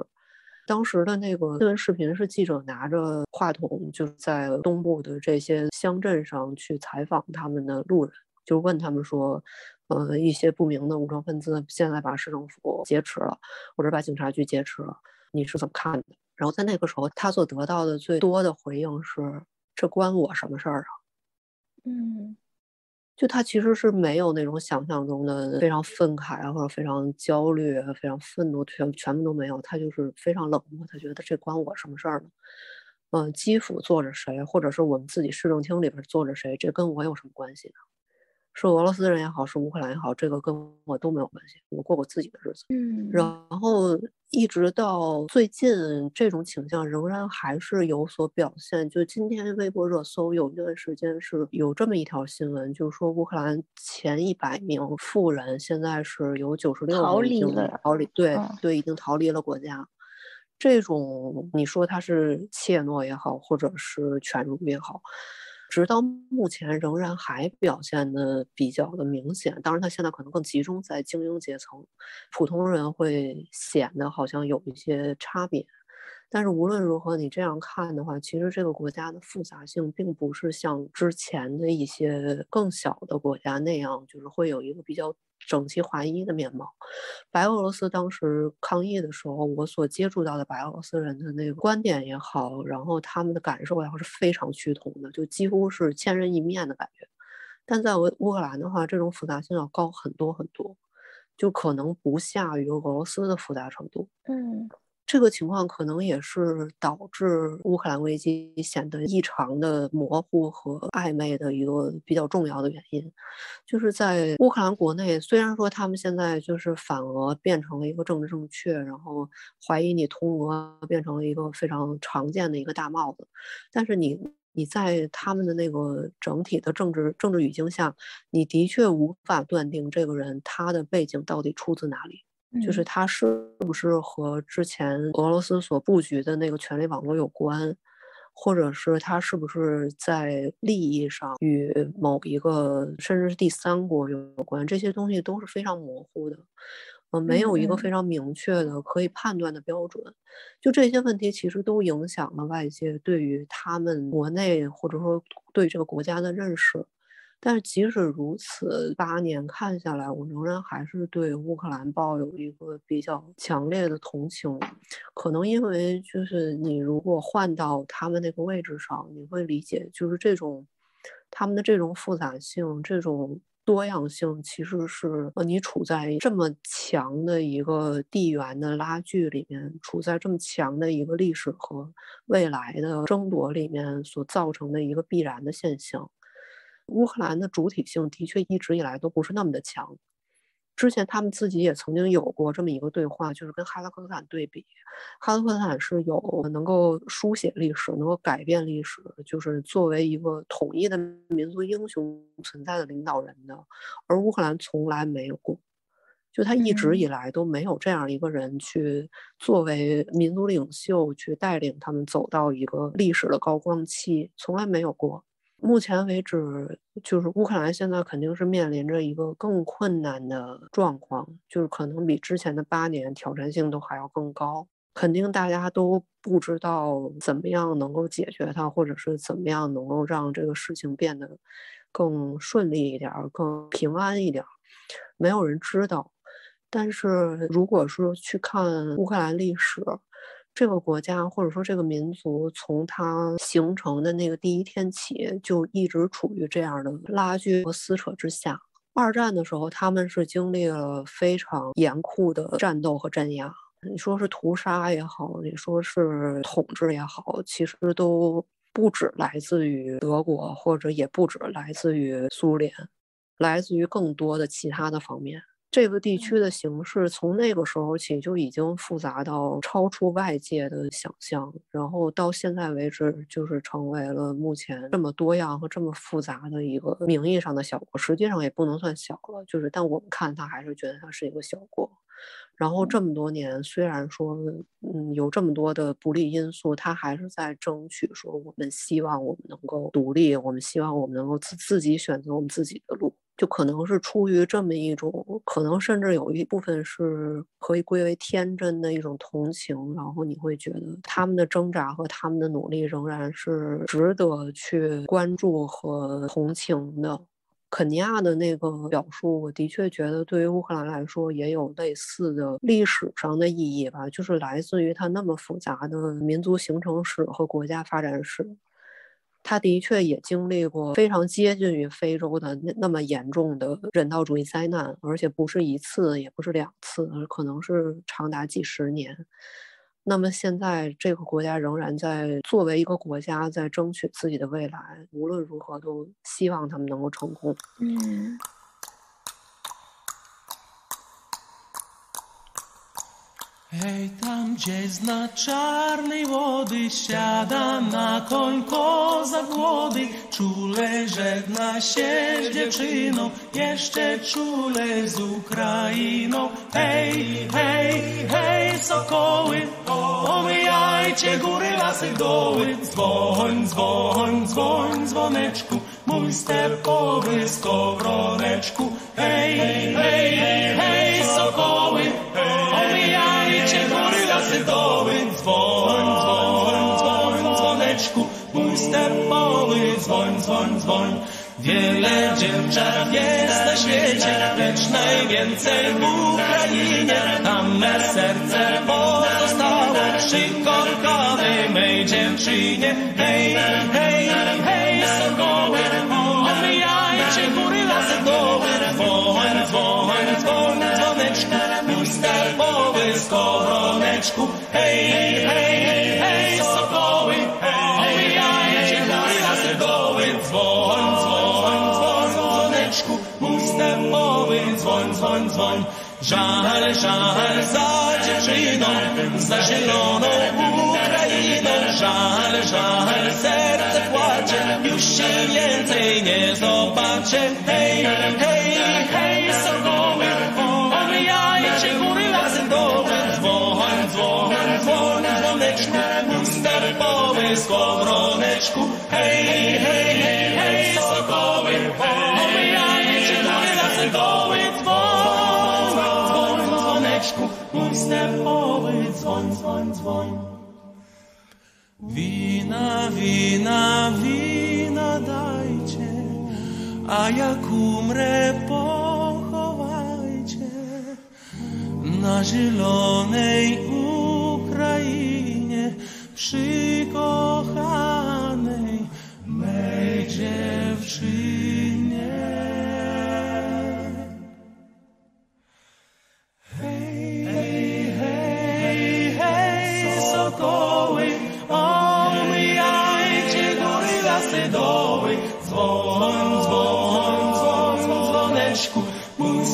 当时的那个新闻视频是记者拿着话筒，就是在东部的这些乡镇上去采访他们的路人，就问他们说，呃，一些不明的武装分子现在把市政府劫持了，或者把警察局劫持了，你是怎么看的？然后在那个时候，他所得到的最多的回应是：这关我什么事儿啊？嗯。就他其实是没有那种想象中的非常愤慨啊，或者非常焦虑、非常愤怒，全全部都没有。他就是非常冷漠，他觉得这关我什么事儿呢？嗯，基辅坐着谁，或者是我们自己市政厅里边坐着谁，这跟我有什么关系呢？是俄罗斯人也好，是乌克兰也好，这个跟我都没有关系。我过我自己的日子。嗯，然后一直到最近，这种倾向仍然还是有所表现。就今天微博热搜有一段时间是有这么一条新闻，就是说乌克兰前一百名富人现在是有九十六逃离了，逃离，对对，已经逃离了国家。这种你说他是怯懦也好，或者是犬儒也好。直到目前仍然还表现的比较的明显，当然它现在可能更集中在精英阶层，普通人会显得好像有一些差别。但是无论如何，你这样看的话，其实这个国家的复杂性并不是像之前的一些更小的国家那样，就是会有一个比较。整齐划一的面貌。白俄罗斯当时抗议的时候，我所接触到的白俄罗斯人的那个观点也好，然后他们的感受也好，是非常趋同的，就几乎是千人一面的感觉。但在乌乌克兰的话，这种复杂性要高很多很多，就可能不下于俄罗斯的复杂程度。嗯。这个情况可能也是导致乌克兰危机显得异常的模糊和暧昧的一个比较重要的原因，就是在乌克兰国内，虽然说他们现在就是反俄变成了一个政治正确，然后怀疑你通俄变成了一个非常常见的一个大帽子，但是你你在他们的那个整体的政治政治语境下，你的确无法断定这个人他的背景到底出自哪里。就是他是不是和之前俄罗斯所布局的那个权力网络有关，或者是他是不是在利益上与某一个甚至是第三国有关？这些东西都是非常模糊的，呃，没有一个非常明确的可以判断的标准。就这些问题，其实都影响了外界对于他们国内或者说对这个国家的认识。但是即使如此，八年看下来，我仍然还是对乌克兰抱有一个比较强烈的同情。可能因为就是你如果换到他们那个位置上，你会理解，就是这种他们的这种复杂性、这种多样性，其实是呃你处在这么强的一个地缘的拉锯里面，处在这么强的一个历史和未来的争夺里面所造成的一个必然的现象。乌克兰的主体性的确一直以来都不是那么的强。之前他们自己也曾经有过这么一个对话，就是跟哈萨克斯坦对比。哈萨克斯坦是有能够书写历史、能够改变历史，就是作为一个统一的民族英雄存在的领导人的，而乌克兰从来没有过。就他一直以来都没有这样一个人去作为民族领袖去带领他们走到一个历史的高光期，从来没有过。目前为止，就是乌克兰现在肯定是面临着一个更困难的状况，就是可能比之前的八年挑战性都还要更高。肯定大家都不知道怎么样能够解决它，或者是怎么样能够让这个事情变得更顺利一点、更平安一点，没有人知道。但是如果说去看乌克兰历史，这个国家或者说这个民族，从它形成的那个第一天起，就一直处于这样的拉锯和撕扯之下。二战的时候，他们是经历了非常严酷的战斗和镇压，你说是屠杀也好，你说是统治也好，其实都不止来自于德国，或者也不止来自于苏联，来自于更多的其他的方面。这个地区的形势从那个时候起就已经复杂到超出外界的想象，然后到现在为止，就是成为了目前这么多样和这么复杂的一个名义上的小国，实际上也不能算小了，就是但我们看它还是觉得它是一个小国。然后这么多年，虽然说嗯有这么多的不利因素，他还是在争取说我们希望我们能够独立，我们希望我们能够自自己选择我们自己的路。就可能是出于这么一种，可能甚至有一部分是可以归为天真的一种同情，然后你会觉得他们的挣扎和他们的努力仍然是值得去关注和同情的。肯尼亚的那个表述，我的确觉得对于乌克兰来说也有类似的历史上的意义吧，就是来自于它那么复杂的民族形成史和国家发展史。他的确也经历过非常接近于非洲的那那么严重的人道主义灾难，而且不是一次，也不是两次，可能是长达几十年。那么现在这个国家仍然在作为一个国家在争取自己的未来，无论如何都希望他们能够成功。嗯。Hej, tam gdzie zna czarnej wody, siada na koń koza głody. Czule żegna się z dziewczyną, jeszcze czule z Ukrainą. Hej, hej, hej, sokoły, omijajcie góry, lasy, doły. Dzwoń, dzwoń, dzwoń, dzwoneczku, mój stepowy skowroneczku. Hej, hej, hej, sokoły, dzwoneczku, mój stepowy, dzwoń, dzwoń, dzwoń. Wiele dziewczat jest na świecie, lecz najwięcej w Ukrainie. Tam me serce pozostało przy korkowej mej dziewczynie. Hej, hej, hej, sokoły, omijajcie góry, lasy, doły, dzwoń, dzwoń, dzwoń, dzwoneczku, mój stepowy skoro Słoneczku, hej, hej, hej, dzwoń, dzwoń, dzwoń. Żal, żal za dziewczyną, za zieloną Ukrainą, żal, żal, serce płacze, już się więcej nie zobaczę, hej, hej, hej, sokoły, omijajcie góry lasy doły, skowroneczku, hej, hej, hej, hej, mój stepowy, dzwoń, dzwoń, dzwoń. Wina, wina, wina dajcie, a jak umrę, pochowajcie na zielonej Ukrainie przy kochanej mej dziewczynie.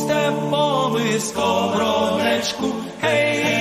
степами скоронечку, гей.